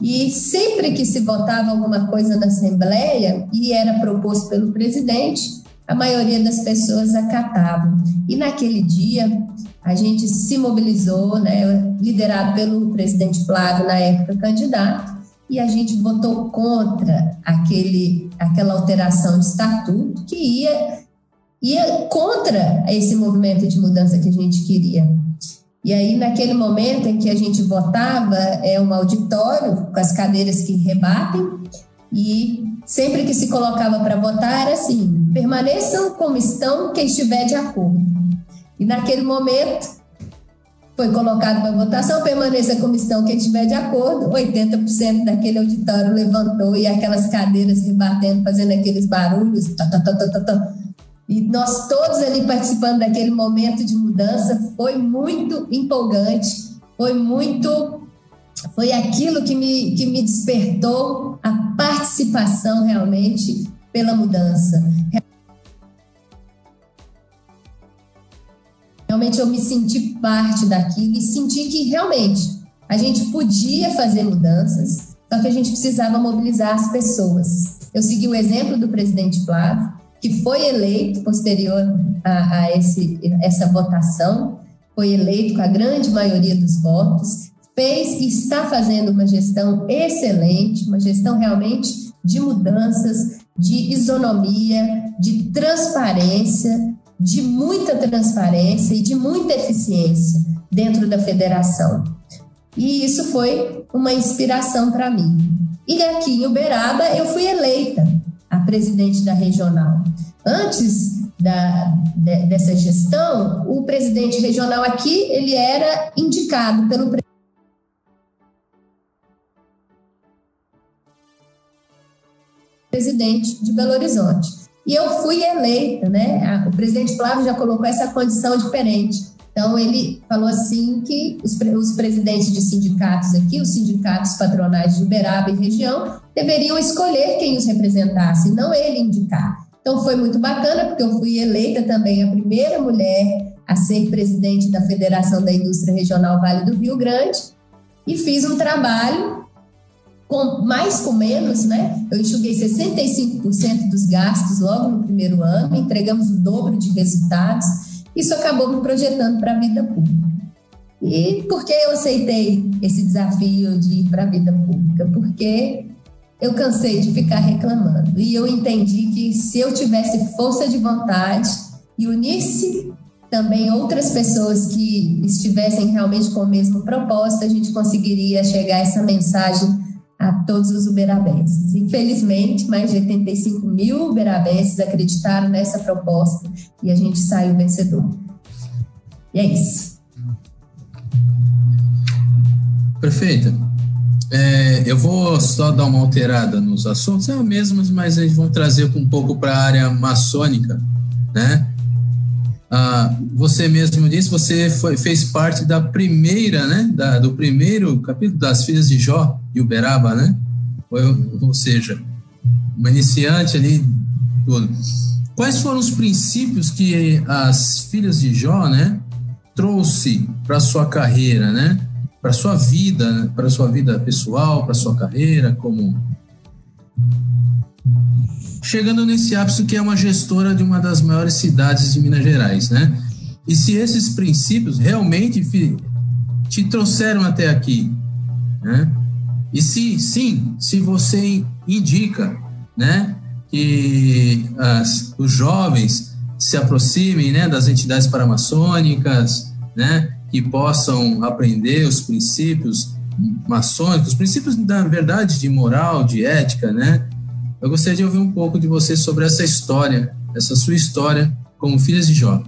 E sempre que se votava alguma coisa na Assembleia e era proposto pelo presidente, a maioria das pessoas acatavam. E naquele dia, a gente se mobilizou, né, liderado pelo presidente Flávio, na época candidato, e a gente votou contra aquele, aquela alteração de estatuto que ia, ia contra esse movimento de mudança que a gente queria. E aí, naquele momento em que a gente votava, é um auditório com as cadeiras que rebatem, e sempre que se colocava para votar era assim: permaneçam como estão quem estiver de acordo. E naquele momento foi colocado para votação, permaneça como estão quem estiver de acordo. 80% daquele auditório levantou e aquelas cadeiras rebatendo, fazendo aqueles barulhos. Tá, tá, tá, e nós todos ali participando daquele momento de mudança foi muito empolgante, foi muito. Foi aquilo que me, que me despertou a participação realmente pela mudança. Realmente eu me senti parte daquilo e senti que realmente a gente podia fazer mudanças, só que a gente precisava mobilizar as pessoas. Eu segui o exemplo do presidente Flávio, que foi eleito posterior a, a esse, essa votação, foi eleito com a grande maioria dos votos, fez e está fazendo uma gestão excelente, uma gestão realmente de mudanças, de isonomia, de transparência, de muita transparência e de muita eficiência dentro da federação. E isso foi uma inspiração para mim. E aqui em Uberaba eu fui eleita a presidente da regional. Antes da, de, dessa gestão, o presidente regional aqui ele era indicado pelo presidente de Belo Horizonte. E eu fui eleita, né? O presidente Flávio já colocou essa condição diferente. Então, ele falou assim que os, os, presidentes de sindicatos aqui, os sindicatos patronais de Uberaba e região, deveriam escolher quem os representasse, não ele indicar. Então, foi muito bacana, porque eu fui eleita também a primeira mulher a ser presidente da Federação da Indústria Regional Vale do Rio Grande e fiz um trabalho com mais com menos, né? Eu enxuguei 65% dos gastos logo no primeiro ano, entregamos o dobro de resultados. Isso acabou me projetando para a vida pública. E por que eu aceitei esse desafio de ir para a vida pública? Porque eu cansei de ficar reclamando e eu entendi que se eu tivesse força de vontade e unisse também outras pessoas que estivessem realmente com o mesmo propósito, a gente conseguiria chegar essa mensagem a todos os uberabenses. Infelizmente, mais de 85 mil uberabenses acreditaram nessa proposta e a gente saiu vencedor. E é isso. Perfeito. É, eu vou só dar uma alterada nos assuntos, é o mesmo, mas eles vão trazer um pouco para a área maçônica, né? Ah, você mesmo disse, você foi, fez parte da primeira, né, da, do primeiro capítulo das Filhas de Jó de Uberaba, né? Ou, ou seja, uma iniciante ali, tudo. Quais foram os princípios que as Filhas de Jó, né, trouxe para sua carreira, né? Para sua vida, para sua vida pessoal, para sua carreira como chegando nesse ápice que é uma gestora de uma das maiores cidades de Minas Gerais, né? E se esses princípios realmente te trouxeram até aqui, né? E se sim, se você indica, né, que as, os jovens se aproximem, né, das entidades paramaçônicas, né, que possam aprender os princípios maçônicos, os princípios da verdade de moral, de ética, né, eu gostaria de ouvir um pouco de você sobre essa história, essa sua história como filhas de Jó.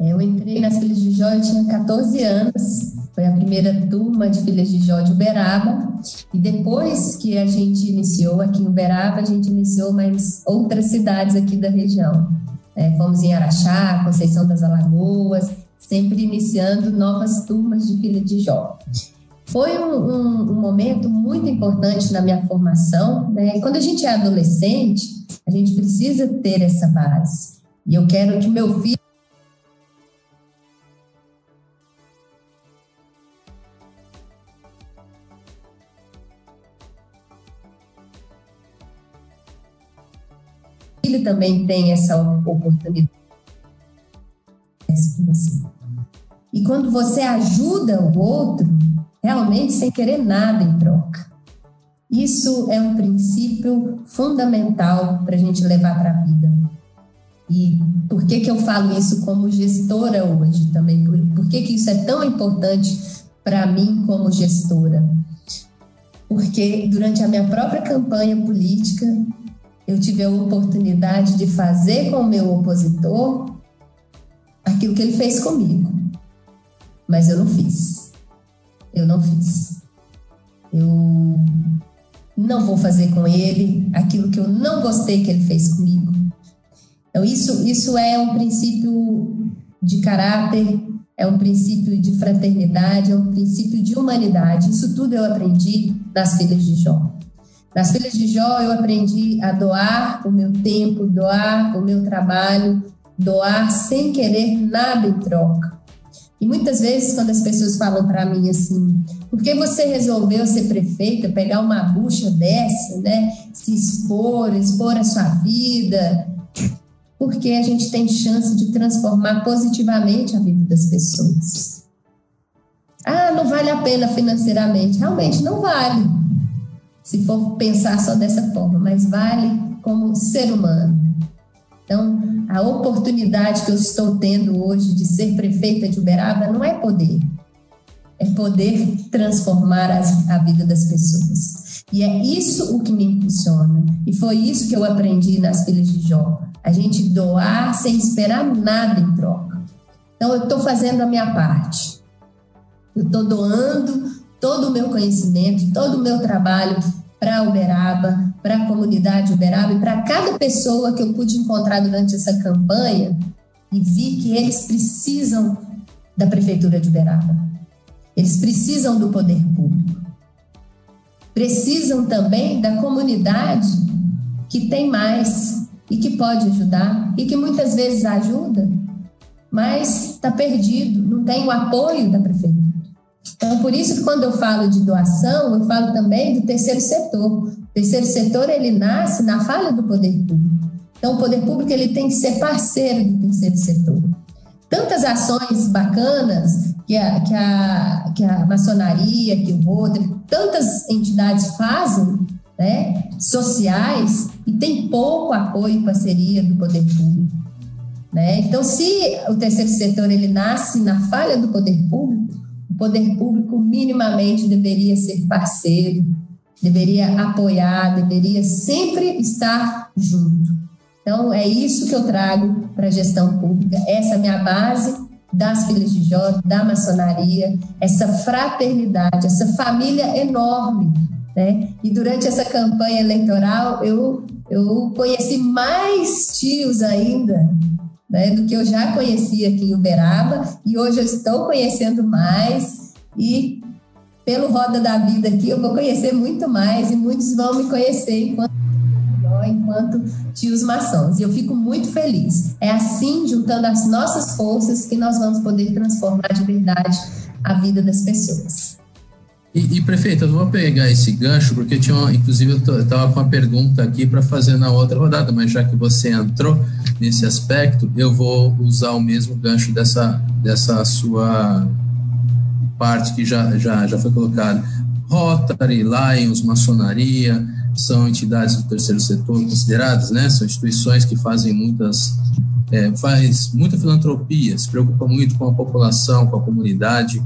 Eu entrei nas Filhas de Jó, eu tinha 14 anos, foi a primeira turma de Filhas de Jó de Uberaba, e depois que a gente iniciou aqui em Uberaba, a gente iniciou mais outras cidades aqui da região. É, fomos em Araxá, Conceição das Alagoas, sempre iniciando novas turmas de Filhas de Jó. Foi um, um, um, momento muito importante na minha formação. Né? Quando a gente é adolescente, a gente precisa ter essa base. E eu quero que meu filho filho também tem essa oportunidade. E quando você ajuda o outro, realmente sem querer nada em troca. Isso é um princípio fundamental para a gente levar para a vida. E por que, que eu falo isso como gestora hoje também? Por, por que, que isso é tão importante para mim como gestora? Porque durante a minha própria campanha política, eu tive a oportunidade de fazer com o meu opositor aquilo que ele fez comigo. Mas eu não fiz. Eu não fiz. Eu não vou fazer com ele aquilo que eu não gostei que ele fez comigo. Então, isso, isso é um princípio de caráter, é um princípio de fraternidade, é um princípio de humanidade. Isso tudo eu aprendi nas filhas de Jó. Nas filhas de Jó, eu aprendi a doar o meu tempo, doar o meu trabalho, doar sem querer nada em troca. E muitas vezes, quando as pessoas falam para mim assim, por que você resolveu ser prefeita, pegar uma bucha dessa, né? Se expor, expor a sua vida? Porque a gente tem chance de transformar positivamente a vida das pessoas. Ah, não vale a pena financeiramente. Realmente não vale, se for pensar só dessa forma, mas vale como ser humano. Então, a oportunidade que eu estou tendo hoje de ser prefeita de Uberaba não é poder, é poder transformar as, a vida das pessoas. E é isso o que me impulsiona. E foi isso que eu aprendi nas filhas de Jó. A gente doar sem esperar nada em troca. Então, eu estou fazendo a minha parte. Eu estou doando todo o meu conhecimento, todo o meu trabalho para Uberaba, para a comunidade Uberaba e para cada pessoa que eu pude encontrar durante essa campanha e vi que eles precisam da prefeitura de Uberaba. Eles precisam do poder público. Precisam também da comunidade que tem mais e que pode ajudar e que muitas vezes ajuda, mas está perdido, não tem o apoio da prefeitura. Então, por isso que quando eu falo de doação, eu falo também do terceiro setor. O terceiro setor, ele nasce na falha do poder público. Então, o poder público ele tem que ser parceiro do terceiro setor. Tantas ações bacanas que a, que a, que a maçonaria, que o Rotary, tantas entidades fazem, né, sociais, e tem pouco apoio e parceria do poder público. Né? Então, se o terceiro setor ele nasce na falha do poder público, poder público minimamente deveria ser parceiro, deveria apoiar, deveria sempre estar junto. Então, é isso que eu trago para a gestão pública, essa é a minha base das filhas de Jó, da maçonaria, essa fraternidade, essa família enorme. Né? E durante essa campanha eleitoral, eu, eu conheci mais tios ainda né, do que eu já conhecia aqui em Uberaba e hoje eu estou conhecendo mais e pelo Roda da Vida aqui eu vou conhecer muito mais e muitos vão me conhecer enquanto enquanto tios maçons. E eu fico muito feliz. É assim, juntando as nossas forças, que nós vamos poder transformar de verdade a vida das pessoas. E, e prefeito, eu vou pegar esse gancho, porque tinha, uma, inclusive, eu estava com uma pergunta aqui para fazer na outra rodada, mas já que você entrou nesse aspecto, eu vou usar o mesmo gancho dessa, dessa sua parte que já, já, já foi colocada. Rotary, Lions, maçonaria, são entidades do terceiro setor consideradas, né? São instituições que fazem muitas é, faz muita filantropia, se preocupa muito com a população, com a comunidade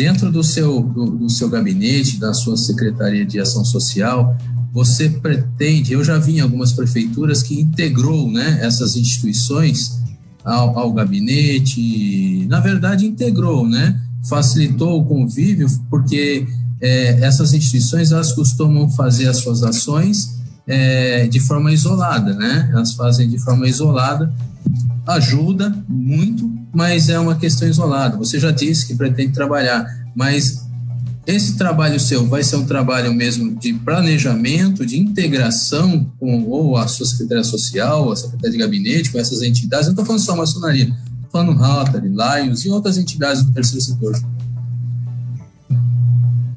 dentro do seu, do, do, seu gabinete, da sua Secretaria de Ação Social, você pretende, eu já vi em algumas prefeituras que integrou né, essas instituições ao, ao gabinete, na verdade integrou, né, facilitou o convívio, porque é, essas instituições elas costumam fazer as suas ações é, de forma isolada, né, elas fazem de forma isolada, ajuda muito, mas é uma questão isolada. Você já disse que pretende trabalhar, mas esse trabalho seu vai ser um trabalho mesmo de planejamento, de integração com ou a sua secretaria social, a secretaria de gabinete, com essas entidades. não estou falando só maçonaria, estou falando Rotary, Lions e outras entidades do terceiro setor.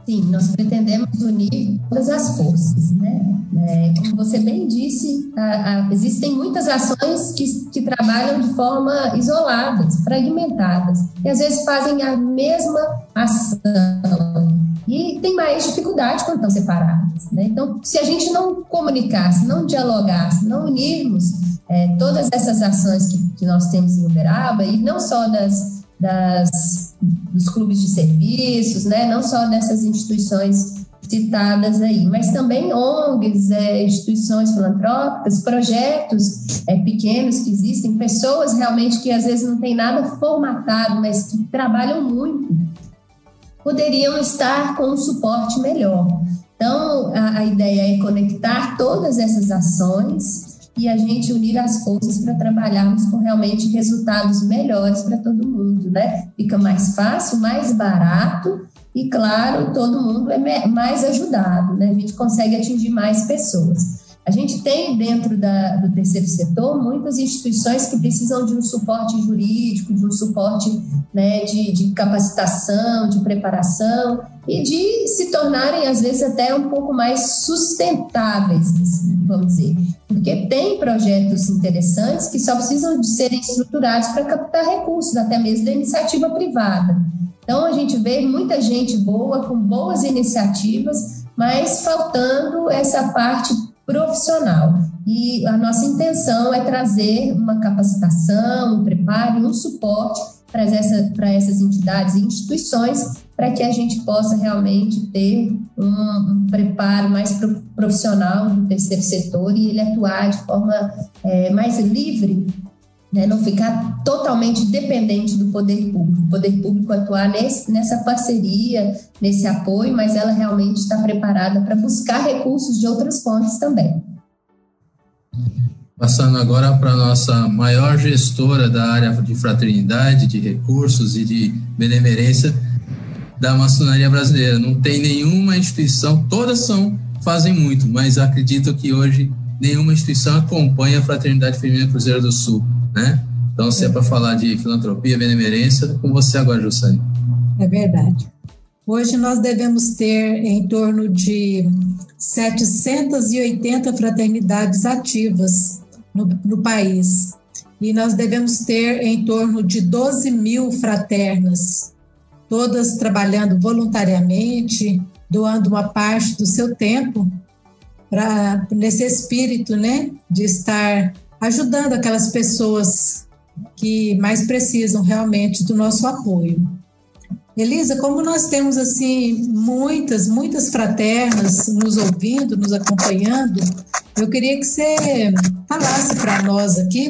Sim, nós pretendemos unir todas as forças, né? É, como você bem disse, a, a, existem muitas ações que, que trabalham de forma isoladas, fragmentadas, e às vezes fazem a mesma ação e tem mais dificuldade quando estão separadas. Né? Então, se a gente não comunicasse, não dialogasse, não unirmos é, todas essas ações que, que nós temos em Uberaba, e não só das das, dos clubes de serviços, né? não só dessas instituições citadas aí, mas também ONGs, é, instituições filantrópicas, projetos é, pequenos que existem, pessoas realmente que às vezes não tem nada formatado, mas que trabalham muito, poderiam estar com um suporte melhor. Então, a, a ideia é conectar todas essas ações e a gente unir as forças para trabalharmos com realmente resultados melhores para todo mundo, né? Fica mais fácil, mais barato e, claro, todo mundo é mais ajudado, né? A gente consegue atingir mais pessoas. A gente tem dentro da, do terceiro setor muitas instituições que precisam de um suporte jurídico, de um suporte né, de, de capacitação, de preparação e de se tornarem, às vezes, até um pouco mais sustentáveis, vamos dizer. Porque tem projetos interessantes que só precisam de serem estruturados para captar recursos, até mesmo da iniciativa privada. Então, a gente vê muita gente boa, com boas iniciativas, mas faltando essa parte profissional. E a nossa intenção é trazer uma capacitação, um preparo um suporte para, essa, para essas entidades e instituições para que a gente possa realmente ter um, um, preparo mais profissional do terceiro setor e ele atuar de forma é, mais livre, né, não ficar totalmente dependente do poder público. O poder público atuar nesse, nessa parceria, nesse apoio, mas ela realmente está preparada para buscar recursos de outras fontes também. Passando agora para a nossa maior gestora da área de fraternidade, de recursos e de benemerência, da maçonaria brasileira. Não tem nenhuma instituição, todas são fazem muito, mas acredito que hoje nenhuma instituição acompanha a Fraternidade Feminina Cruzeiro do Sul, né? Então, se é para falar de filantropia, benemerência, com você agora, Jussane. É verdade. Hoje nós devemos ter em torno de 780 fraternidades ativas no, no país. E nós devemos ter em torno de 12 mil fraternas todas trabalhando voluntariamente, doando uma parte do seu tempo para nesse espírito, né, de estar ajudando aquelas pessoas que mais precisam realmente do nosso apoio. Elisa, como nós temos assim muitas, muitas fraternas nos ouvindo, nos acompanhando, eu queria que você falasse para nós aqui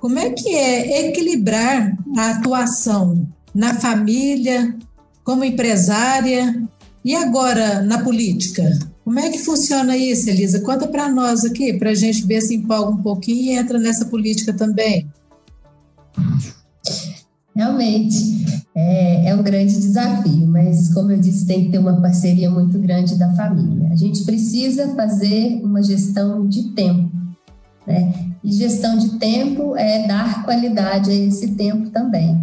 como é que é equilibrar a atuação na família, como empresária e agora na política? Como é que funciona isso, Elisa? Conta para nós aqui, para a gente ver se empolga um pouquinho e entra nessa política também. Realmente, é, é, um grande desafio, mas como eu disse, tem que ter uma parceria muito grande da família. A gente precisa fazer uma gestão de tempo, né? E gestão de tempo é dar qualidade a esse tempo também.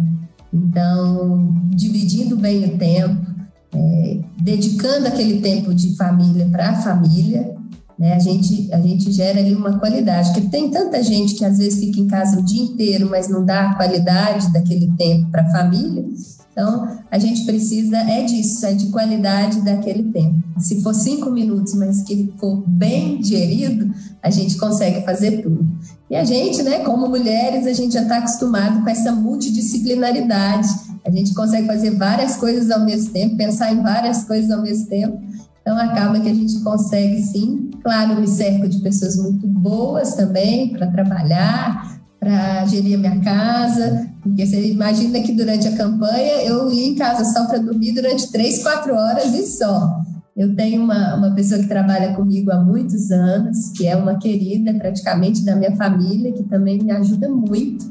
Então, dividindo bem o tempo, é, dedicando aquele tempo de família para a família, né, a, gente, a gente gera ali uma qualidade. Porque tem tanta gente que às vezes fica em casa o dia inteiro, mas não dá a qualidade daquele tempo para a família. Então, a gente precisa, é disso, é de qualidade daquele tempo. Se for cinco minutos, mas que for bem gerido, a gente consegue fazer tudo. E a gente, né, como mulheres, a gente já está acostumado com essa multidisciplinaridade. A gente consegue fazer várias coisas ao mesmo tempo, pensar em várias coisas ao mesmo tempo. Então, acaba que a gente consegue, sim. Claro, me cerco de pessoas muito boas também para trabalhar, para gerir a minha casa, porque você imagina que durante a campanha eu ia em casa só para dormir durante três, quatro horas e só. Eu tenho uma, uma pessoa que trabalha comigo há muitos anos, que é uma querida praticamente da minha família, que também me ajuda muito.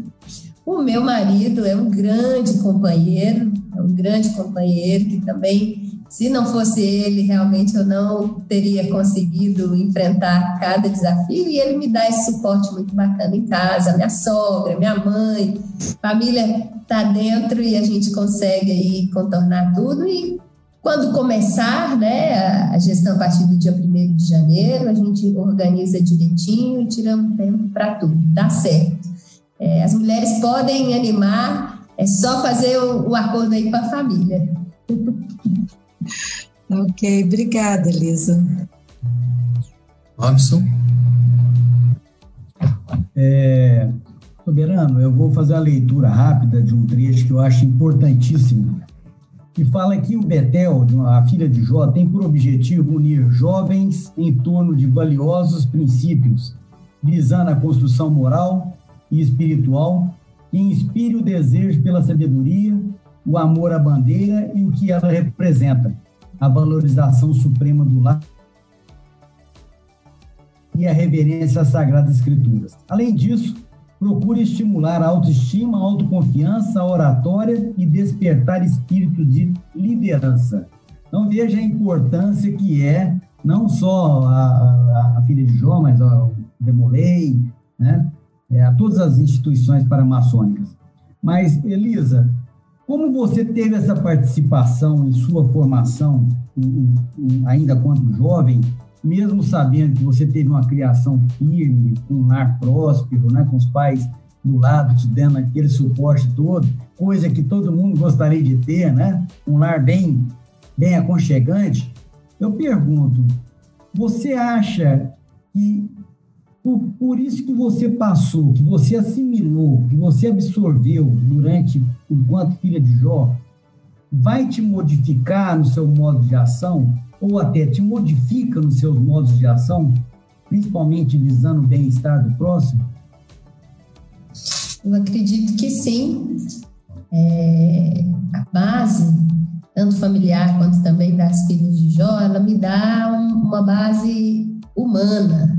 O meu marido é um grande companheiro, é um grande companheiro que também, se não fosse ele, realmente eu não teria conseguido enfrentar cada desafio e ele me dá esse suporte muito bacana em casa, minha sogra, minha mãe, família está dentro e a gente consegue aí contornar tudo e Quando começar né, a gestão a partir do dia 1 de janeiro, a gente organiza direitinho e tira um tempo para tudo. Dá certo. É, as mulheres podem animar, é só fazer o, o acordo aí com a família. ok, obrigada, Elisa. Robson? É, Soberano, eu vou fazer a leitura rápida de um trecho que eu acho importantíssimo que fala que o Betel, a filha de Jó, tem por objetivo unir jovens em torno de valiosos princípios, visando a construção moral e espiritual que inspire o desejo pela sabedoria, o amor à bandeira e o que ela representa, a valorização suprema do lar e a reverência às Sagradas Escrituras. Além disso, procure estimular a autoestima, a autoconfiança, a oratória e despertar espírito de liderança. Então veja a importância que é não só a, a, a filha de Jó, mas o Demolei, né? É, a todas as instituições paramaçônicas. Mas, Elisa, como você teve essa participação em sua formação, ainda quando jovem, mesmo sabendo que você teve uma criação firme, um lar próspero, né, com os pais do lado te dando aquele suporte todo, coisa que todo mundo gostaria de ter, né? Um lar bem, bem aconchegante. Eu pergunto, você acha que por, por isso que você passou, que você assimilou, que você absorveu durante enquanto filha de Jó, vai te modificar no seu modo de ação? ou até te modifica nos seus modos de ação, principalmente visando o bem-estar do próximo? Eu acredito que sim. É, a base, tanto familiar quanto também das filhas de Jó, ela me dá um, uma base humana.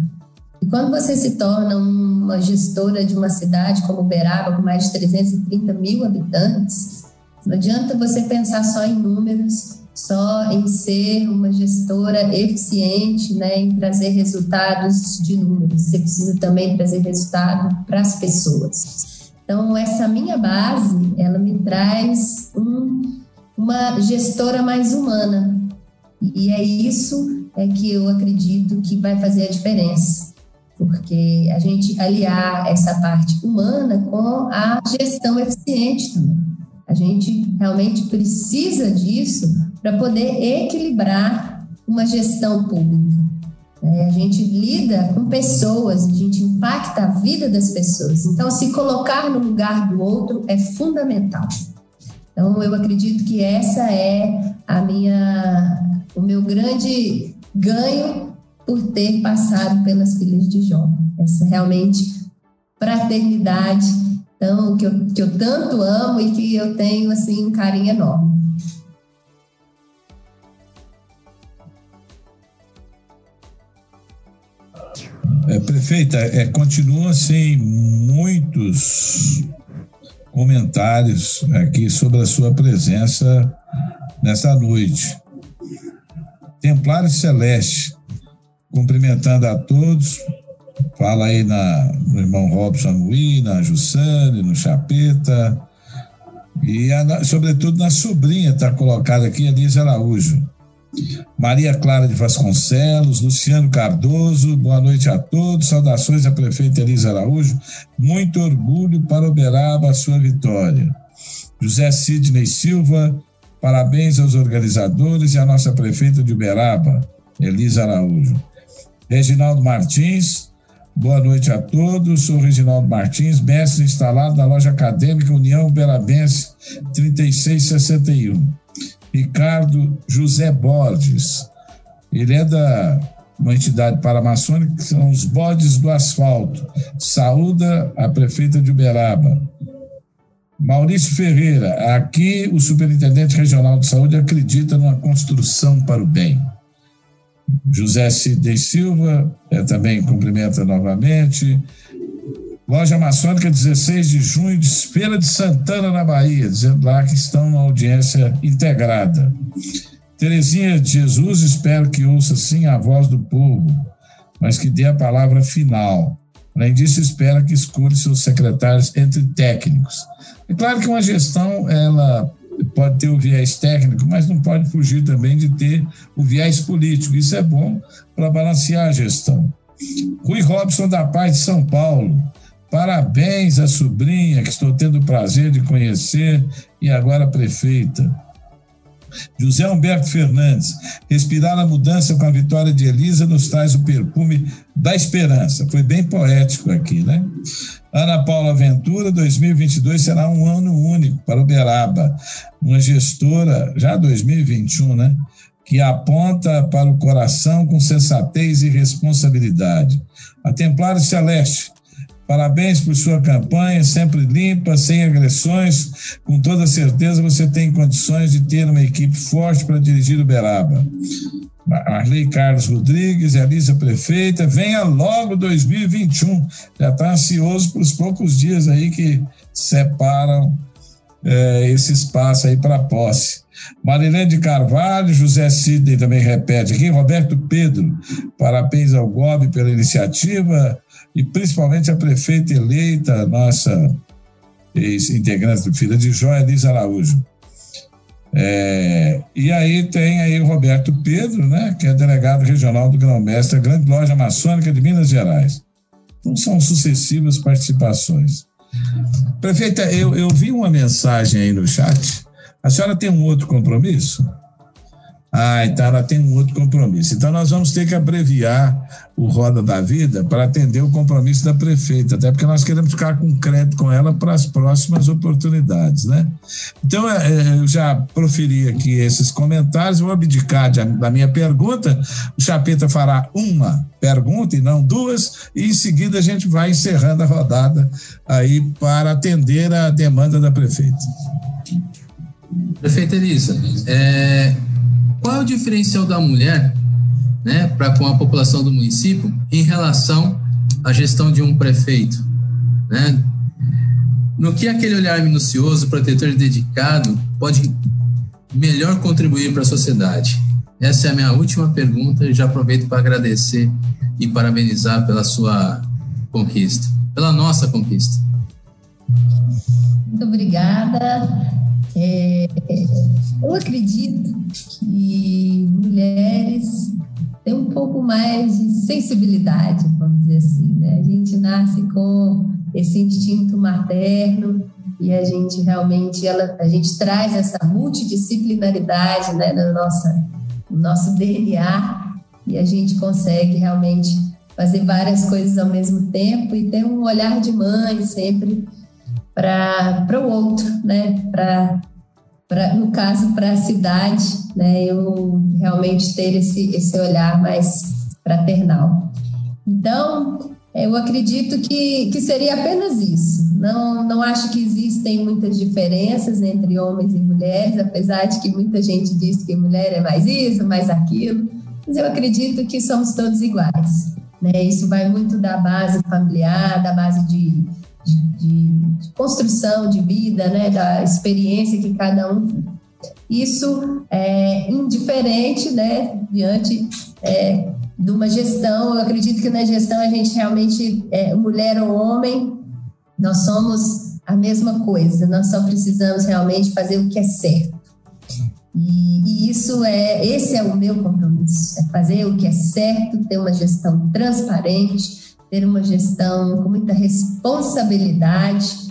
E quando você se torna uma gestora de uma cidade como Uberaba, com mais de 330 mil habitantes, não adianta você pensar só em números, só em ser uma gestora eficiente, né, em trazer resultados de números. Você precisa também trazer resultado para as pessoas. Então, essa minha base, ela me traz um, uma gestora mais humana. E é isso é que eu acredito que vai fazer a diferença. Porque a gente aliar essa parte humana com a gestão eficiente também. A gente realmente precisa disso para poder equilibrar uma gestão pública. É, a gente lida com pessoas, a gente impacta a vida das pessoas. Então, se colocar no lugar do outro é fundamental. Então, eu acredito que essa é a minha, o meu grande ganho por ter passado pelas filhas de Jó. Essa realmente fraternidade, então, que eu, que eu tanto amo e que eu tenho assim um carinho enorme. É, prefeita, é, continua sem muitos comentários aqui sobre a sua presença nessa noite. Templário Celeste, cumprimentando a todos, fala aí na, no irmão Robson Mui, na Jussane, no Chapeta, e a, sobretudo na sobrinha, está colocada aqui, Elisa Araújo. Maria Clara de Vasconcelos, Luciano Cardoso, boa noite a todos, saudações à prefeita Elisa Araújo, muito orgulho para Uberaba a sua vitória. José Sidney Silva, parabéns aos organizadores e à nossa prefeita de Uberaba, Elisa Araújo. Reginaldo Martins, boa noite a todos, sou Reginaldo Martins, mestre instalado na loja acadêmica União Uberabense 3661. Ricardo José Borges. Ele é da uma entidade paramaçônica que são os bodes do asfalto. Saúda a prefeita de Uberaba. Maurício Ferreira, aqui o superintendente regional de saúde acredita numa construção para o bem. José Cidei Silva é, também cumprimenta novamente. Loja Maçônica, 16 de junho, de Feira de Santana, na Bahia, dizendo lá que estão na audiência integrada. Terezinha de Jesus, espero que ouça sim a voz do povo, mas que dê a palavra final. Além disso, espera que escolha seus secretários entre técnicos. É claro que uma gestão, ela pode ter o viés técnico, mas não pode fugir também de ter o viés político. Isso é bom para balancear a gestão. Rui Robson da Paz de São Paulo. Parabéns à sobrinha que estou tendo o prazer de conhecer e agora prefeita. José Humberto Fernandes, respirar a mudança com a vitória de Elisa nos traz o perfume da esperança. Foi bem poético aqui, né? Ana Paula Ventura, 2022 será um ano único para Uberaba, uma gestora, já 2021, né? Que aponta para o coração com sensatez e responsabilidade. A Templário Celeste, Parabéns por sua campanha, sempre limpa, sem agressões. Com toda certeza você tem condições de ter uma equipe forte para dirigir Uberaba. Marley Carlos Rodrigues, Elisa Prefeita, venha logo 2021. Já está ansioso para os poucos dias aí que separam é, esse espaço aí para posse. Marilene Carvalho, José Sidney também repete aqui, Roberto Pedro, parabéns ao GOB pela iniciativa e principalmente a prefeita eleita, nossa ex-integrante do Filha de Jó, Elisa Araújo. É, e aí tem aí o Roberto Pedro, né, que é delegado regional do Grão-Mestre, grande loja maçônica de Minas Gerais. Então são sucessivas participações. Prefeita, eu, eu vi uma mensagem aí no chat. A senhora tem um outro compromisso? Ah, então ela tem um outro compromisso. Então nós vamos ter que abreviar o Roda da Vida para atender o compromisso da prefeita, até porque nós queremos ficar com crédito com ela para as próximas oportunidades, né? Então é, é, eu já proferi aqui esses comentários, vou abdicar da minha pergunta. O Chapeta fará uma pergunta e não duas, e em seguida a gente vai encerrando a rodada aí para atender a demanda da prefeita. Prefeita Elisa, é, qual é o diferencial da mulher né, para com a população do município em relação à gestão de um prefeito? Né? No que aquele olhar minucioso, protetor e dedicado pode melhor contribuir para a sociedade? Essa é a minha última pergunta e já aproveito para agradecer e parabenizar pela sua conquista, pela nossa conquista. Muito obrigada. É, eu acredito que mulheres têm um pouco mais de sensibilidade, vamos dizer assim. Né? A gente nasce com esse instinto materno e a gente realmente ela, a gente traz essa multidisciplinaridade né, no, nossa, no nosso DNA e a gente consegue realmente fazer várias coisas ao mesmo tempo e ter um olhar de mãe sempre para o outro, né? Pra, pra, no caso, para a cidade, né? Eu realmente ter esse, esse olhar mais fraternal. Então, eu acredito que, que seria apenas isso. Não, não acho que existem muitas diferenças entre homens e mulheres, apesar de que muita gente diz que mulher é mais isso, mais aquilo. Mas eu acredito que somos todos iguais. Né? Isso vai muito da base familiar, da base de de, de, construção de vida, né, da experiência que cada um isso é indiferente, né, diante é, de uma gestão. Eu acredito que na gestão a gente realmente, é, mulher ou homem, nós somos a mesma coisa. Nós só precisamos realmente fazer o que é certo. E, e, isso é, esse é o meu compromisso, é fazer o que é certo, ter uma gestão transparente, ter uma gestão com muita responsabilidade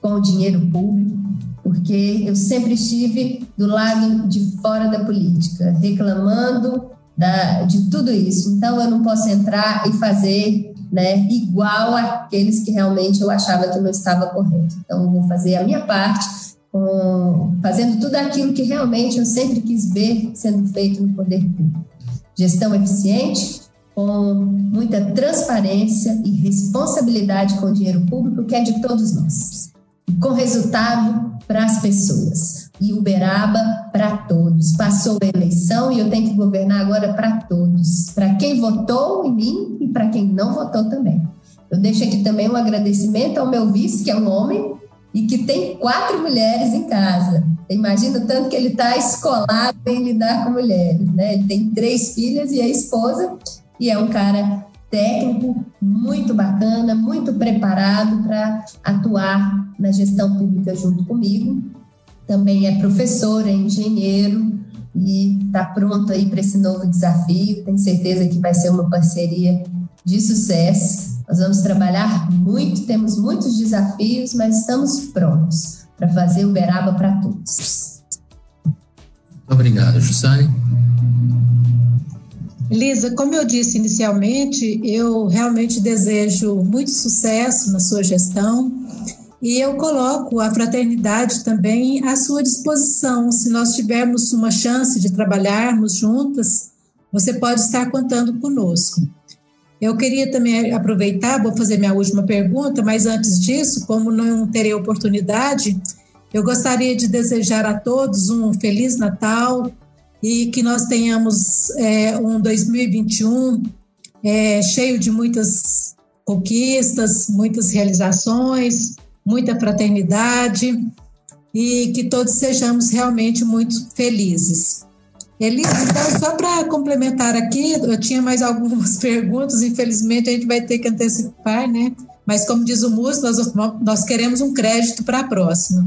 com o dinheiro público, porque eu sempre estive do lado de fora da política, reclamando da, de tudo isso. Então, eu não posso entrar e fazer né, igual aqueles que realmente eu achava que não estava correto. Então, eu vou fazer a minha parte, com, fazendo tudo aquilo que realmente eu sempre quis ver sendo feito no poder público. Gestão eficiente, com muita transparência e responsabilidade com o dinheiro público, que é de todos nós. Com resultado para as pessoas. E Uberaba para todos. Passou a eleição e eu tenho que governar agora para todos. Para quem votou em mim e para quem não votou também. Eu deixo aqui também um agradecimento ao meu vice, que é um homem, e que tem quatro mulheres em casa. Imagina o tanto que ele está escolado em lidar com mulheres. Né? Ele tem três filhas e a esposa, e é um cara técnico muito bacana, muito preparado para atuar na gestão pública junto comigo. também é professor, é engenheiro e está pronto aí para esse novo desafio. Tenho certeza que vai ser uma parceria de sucesso. Nós vamos trabalhar muito, temos muitos desafios, mas estamos prontos para fazer Uberaba para todos. Obrigado, Jussane. Lisa, como eu disse inicialmente, eu realmente desejo muito sucesso na sua gestão e eu coloco a fraternidade também à sua disposição. Se nós tivermos uma chance de trabalharmos juntas, você pode estar contando conosco. Eu queria também aproveitar, vou fazer minha última pergunta, mas antes disso, como não terei oportunidade, eu gostaria de desejar a todos um Feliz Natal, e que nós tenhamos é, um 2021 é, cheio de muitas conquistas, muitas realizações, muita fraternidade e que todos sejamos realmente muito felizes. Elisa, então, só para complementar aqui, eu tinha mais algumas perguntas, infelizmente a gente vai ter que antecipar, né? Mas, como diz o músico, nós, nós queremos um crédito para a próxima.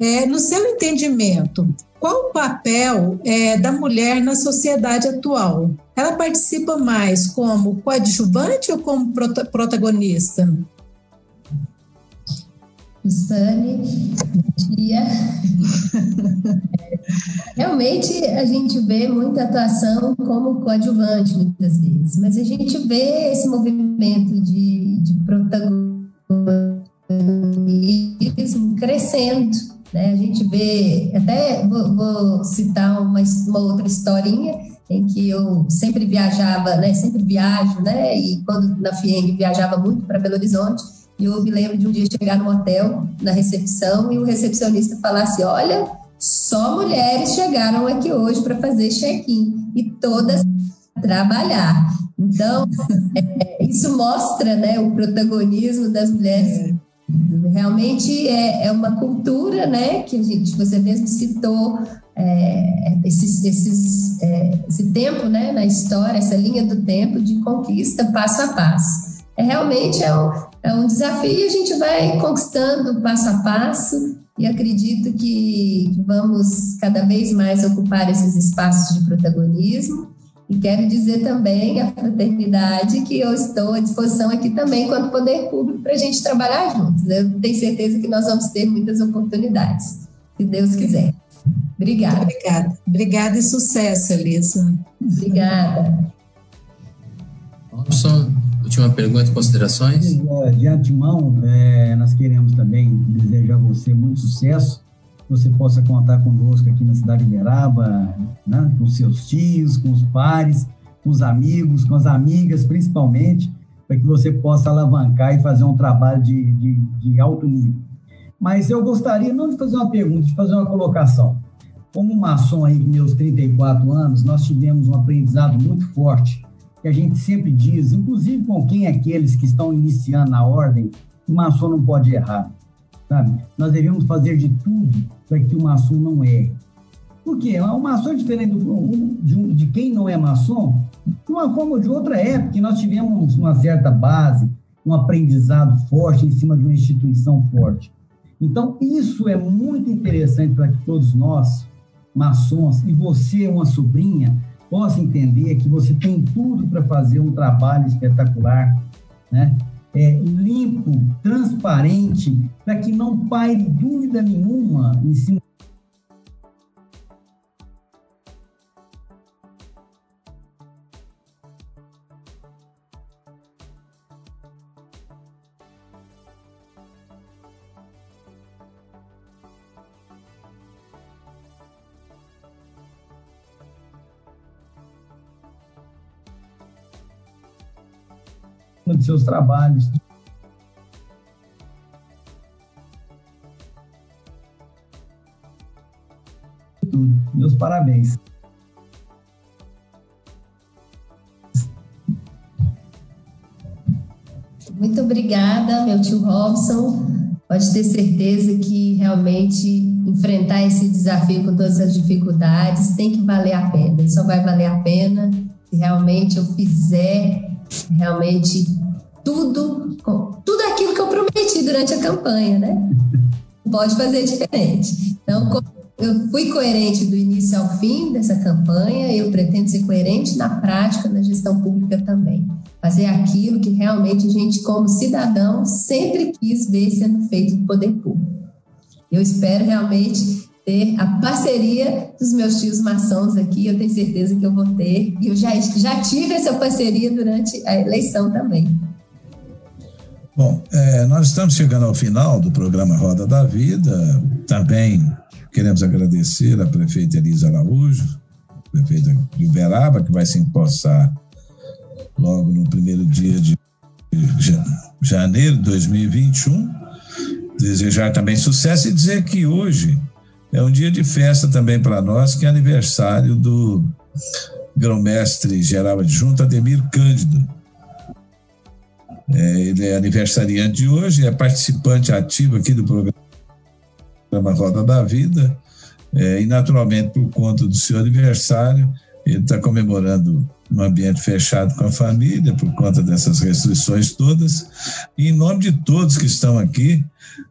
É, no seu entendimento, qual o papel é, da mulher na sociedade atual? Ela participa mais como coadjuvante ou como prota protagonista? Sani, dia. Realmente a gente vê muita atuação como coadjuvante muitas vezes, mas a gente vê esse movimento de, de protagonismo crescendo né? A gente vê, até vou, vou citar uma, uma, outra historinha em que eu sempre viajava, né? Sempre viajo, né? E quando na FIENG viajava muito para Belo Horizonte, e eu me lembro de um dia chegar no hotel, na recepção, e o recepcionista falasse: Olha, só mulheres chegaram aqui hoje para fazer check-in e todas trabalhar. Então, é, isso mostra né, o protagonismo das mulheres Realmente é, é uma cultura, né, que a gente, você mesmo citou, é, esses, esses, é, esse tempo, né, na história, essa linha do tempo de conquista passo a passo. É realmente é um, é um desafio e a gente vai conquistando passo a passo e acredito que vamos cada vez mais ocupar esses espaços de protagonismo e quero dizer também à fraternidade que eu estou à disposição aqui também, quanto poder público, para a gente trabalhar juntos. Eu tenho certeza que nós vamos ter muitas oportunidades, se Deus quiser. Obrigada. Obrigada. Obrigada e sucesso, Elisa. Obrigada. Robson, última pergunta e considerações? De antemão, é, nós queremos também desejar a você muito sucesso você possa contar conosco aqui na cidade de Uberaba, né? com seus tios, com os pares, com os amigos, com as amigas, principalmente, para que você possa alavancar e fazer um trabalho de, de, de alto nível. Mas eu gostaria não de fazer uma pergunta, de fazer uma colocação. Como maçom aí, com meus 34 anos, nós tivemos um aprendizado muito forte, que a gente sempre diz, inclusive com quem é aqueles que estão iniciando na ordem, o maçom não pode errar sabe? Nós devemos fazer de tudo para que o maçom não erre. Por quê? O maçom é diferente do, de, de, quem não é maçom, de uma forma ou de outra é, porque nós tivemos uma certa base, um aprendizado forte em cima de uma instituição forte. Então, isso é muito interessante para que todos nós, maçons, e você, uma sobrinha, possa entender que você tem tudo para fazer um trabalho espetacular, né? É, limpo, transparente, para que não paire dúvida nenhuma em cima de seus trabalhos. Meus parabéns. Muito obrigada, meu tio Robson. Pode ter certeza que realmente enfrentar esse desafio com todas as dificuldades tem que valer a pena. Só vai valer a pena se realmente eu fizer realmente tudo, tudo aquilo que eu prometi durante a campanha, né? pode fazer diferente. Então, eu fui coerente do início ao fim dessa campanha, eu pretendo ser coerente na prática, na gestão pública também. Fazer aquilo que realmente a gente, como cidadão, sempre quis ver sendo feito no poder público. Eu espero realmente ter a parceria dos meus tios maçons aqui, eu tenho certeza que eu vou ter, e eu já, já tive essa parceria durante a eleição também. Bom, é, nós estamos chegando ao final do programa Roda da Vida. Também queremos agradecer a prefeita Elisa Araújo, prefeita de Uberaba, que vai se empossar logo no primeiro dia de janeiro de 2021. Desejar também sucesso e dizer que hoje é um dia de festa também para nós, que é aniversário do grão-mestre geral adjunto Ademir Cândido. É, ele é aniversariante de hoje, é participante ativo aqui do programa Roda da Vida, é, e naturalmente, por conta do seu aniversário, ele está comemorando no ambiente fechado com a família, por conta dessas restrições todas. E em nome de todos que estão aqui,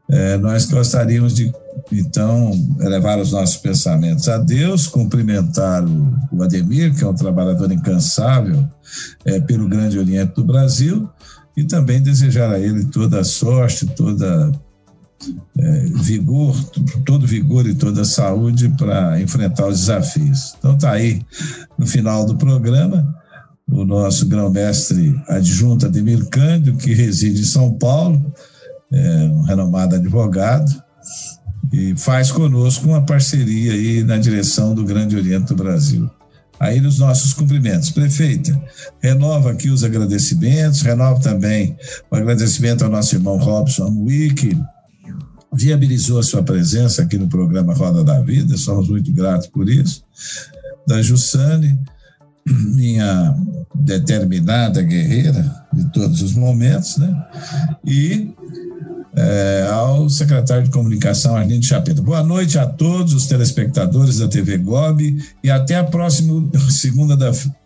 é, nós gostaríamos de, então, elevar os nossos pensamentos a Deus, cumprimentar o, Ademir, que é um trabalhador incansável é, pelo Grande Oriente do Brasil, e também desejar a ele toda a sorte, toda é, vigor, todo vigor e toda a saúde para enfrentar os desafios. Então está aí no final do programa o nosso grão-mestre adjunto Ademir Cândido, que reside em São Paulo, é um renomado advogado, e faz conosco uma parceria aí na direção do Grande Oriente do Brasil. Aí nos nossos cumprimentos. Prefeita, renova aqui os agradecimentos, renova também o agradecimento ao nosso irmão Robson Wick, viabilizou a sua presença aqui no programa Roda da Vida, somos muito gratos por isso. Da Jussane, minha determinada guerreira de todos os momentos, né? E é, ao secretário de Comunicação, Arlindo Chapeta. Boa noite a todos os telespectadores da TV Gob e até a próxima segunda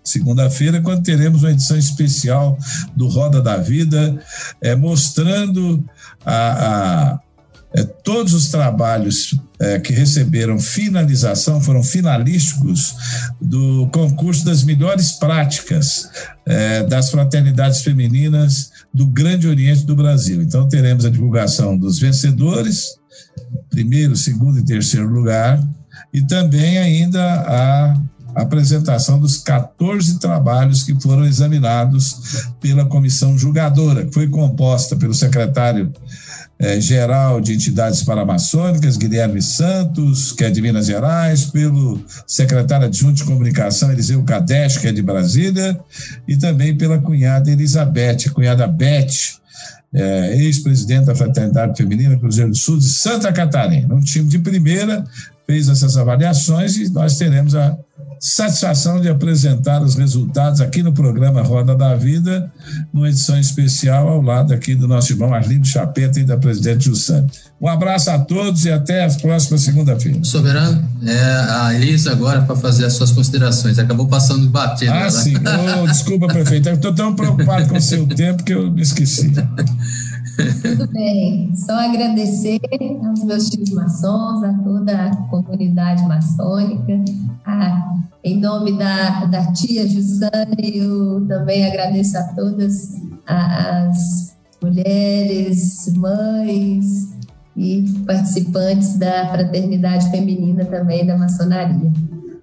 segunda-feira, quando teremos uma edição especial do Roda da Vida, é, mostrando a, a é, todos os trabalhos é, que receberam finalização foram finalísticos do concurso das melhores práticas é, das fraternidades femininas do Grande Oriente do Brasil. Então, teremos a divulgação dos vencedores, primeiro, segundo e terceiro lugar, e também ainda a apresentação dos 14 trabalhos que foram examinados pela comissão julgadora, que foi composta pelo secretário é, geral de entidades paramaçônicas, Guilherme Santos, que é de Minas Gerais, pelo secretário adjunto de comunicação, Eliseu Kadesh, que é de Brasília, e também pela cunhada Elizabeth, cunhada Beth, é, ex-presidente da Fraternidade Feminina Cruzeiro do Sul de Santa Catarina. Um time de primeira fez essas avaliações e nós teremos a satisfação de apresentar os resultados aqui no programa Roda da Vida, numa edição especial ao lado aqui do nosso irmão Arlindo Chapeta e da presidente Jussane. Um abraço a todos e até a próxima segunda-feira. Soberano, é a Elisa agora para fazer as suas considerações. Acabou passando batendo. Ah, sim. Oh, desculpa, prefeito. Estou tão preocupado com o seu tempo que eu me esqueci. Tudo bem, só agradecer aos meus tios maçons, a toda a comunidade maçônica, a, em nome da, da tia Jussane, eu também agradeço a todas as mulheres, mães e participantes da fraternidade feminina também da maçonaria.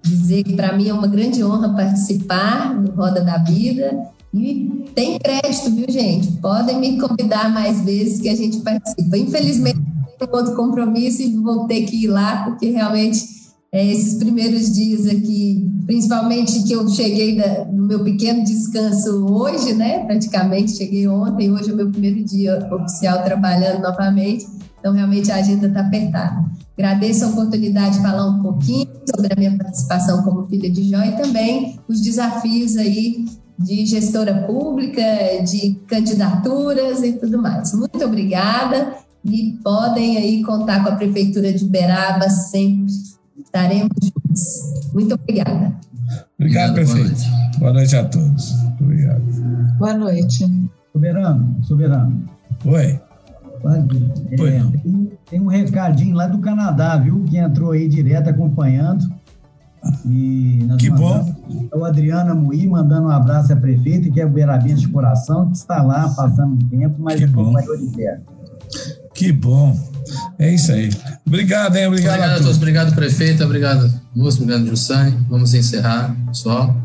Dizer que para mim é uma grande honra participar do Roda da Vida e tem crédito, viu, gente? Podem me convidar mais vezes que a gente participa. Infelizmente, tenho outro compromisso e vou ter que ir lá, porque realmente é, esses primeiros dias aqui, principalmente que eu cheguei da, no meu pequeno descanso hoje, né? Praticamente cheguei ontem, hoje é o meu primeiro dia oficial trabalhando novamente, então realmente a agenda está apertada. Agradeço a oportunidade de falar um pouquinho sobre a minha participação como filha de Jó e também os desafios aí de gestora pública, de candidaturas e tudo mais. Muito obrigada e podem aí contar com a Prefeitura de Uberaba sempre. Estaremos juntos. Muito obrigada. Obrigado, prefeito. Boa noite. boa noite a todos. Muito obrigado. Boa noite. Soberano, soberano. Oi. É, tem, tem um recadinho lá do Canadá, viu? Que entrou aí direto acompanhando. E nós Que mandamos- É o Adriana Mui mandando um abraço à prefeita, que é o Beirabense de coração, que está lá passando um tempo, mas acompanhou de perto. Que bom. É isso aí. Obrigado, hein? Obrigado, Obrigado a todos, obrigado prefeita, obrigado moço, obrigado Jussane. Vamos encerrar, pessoal.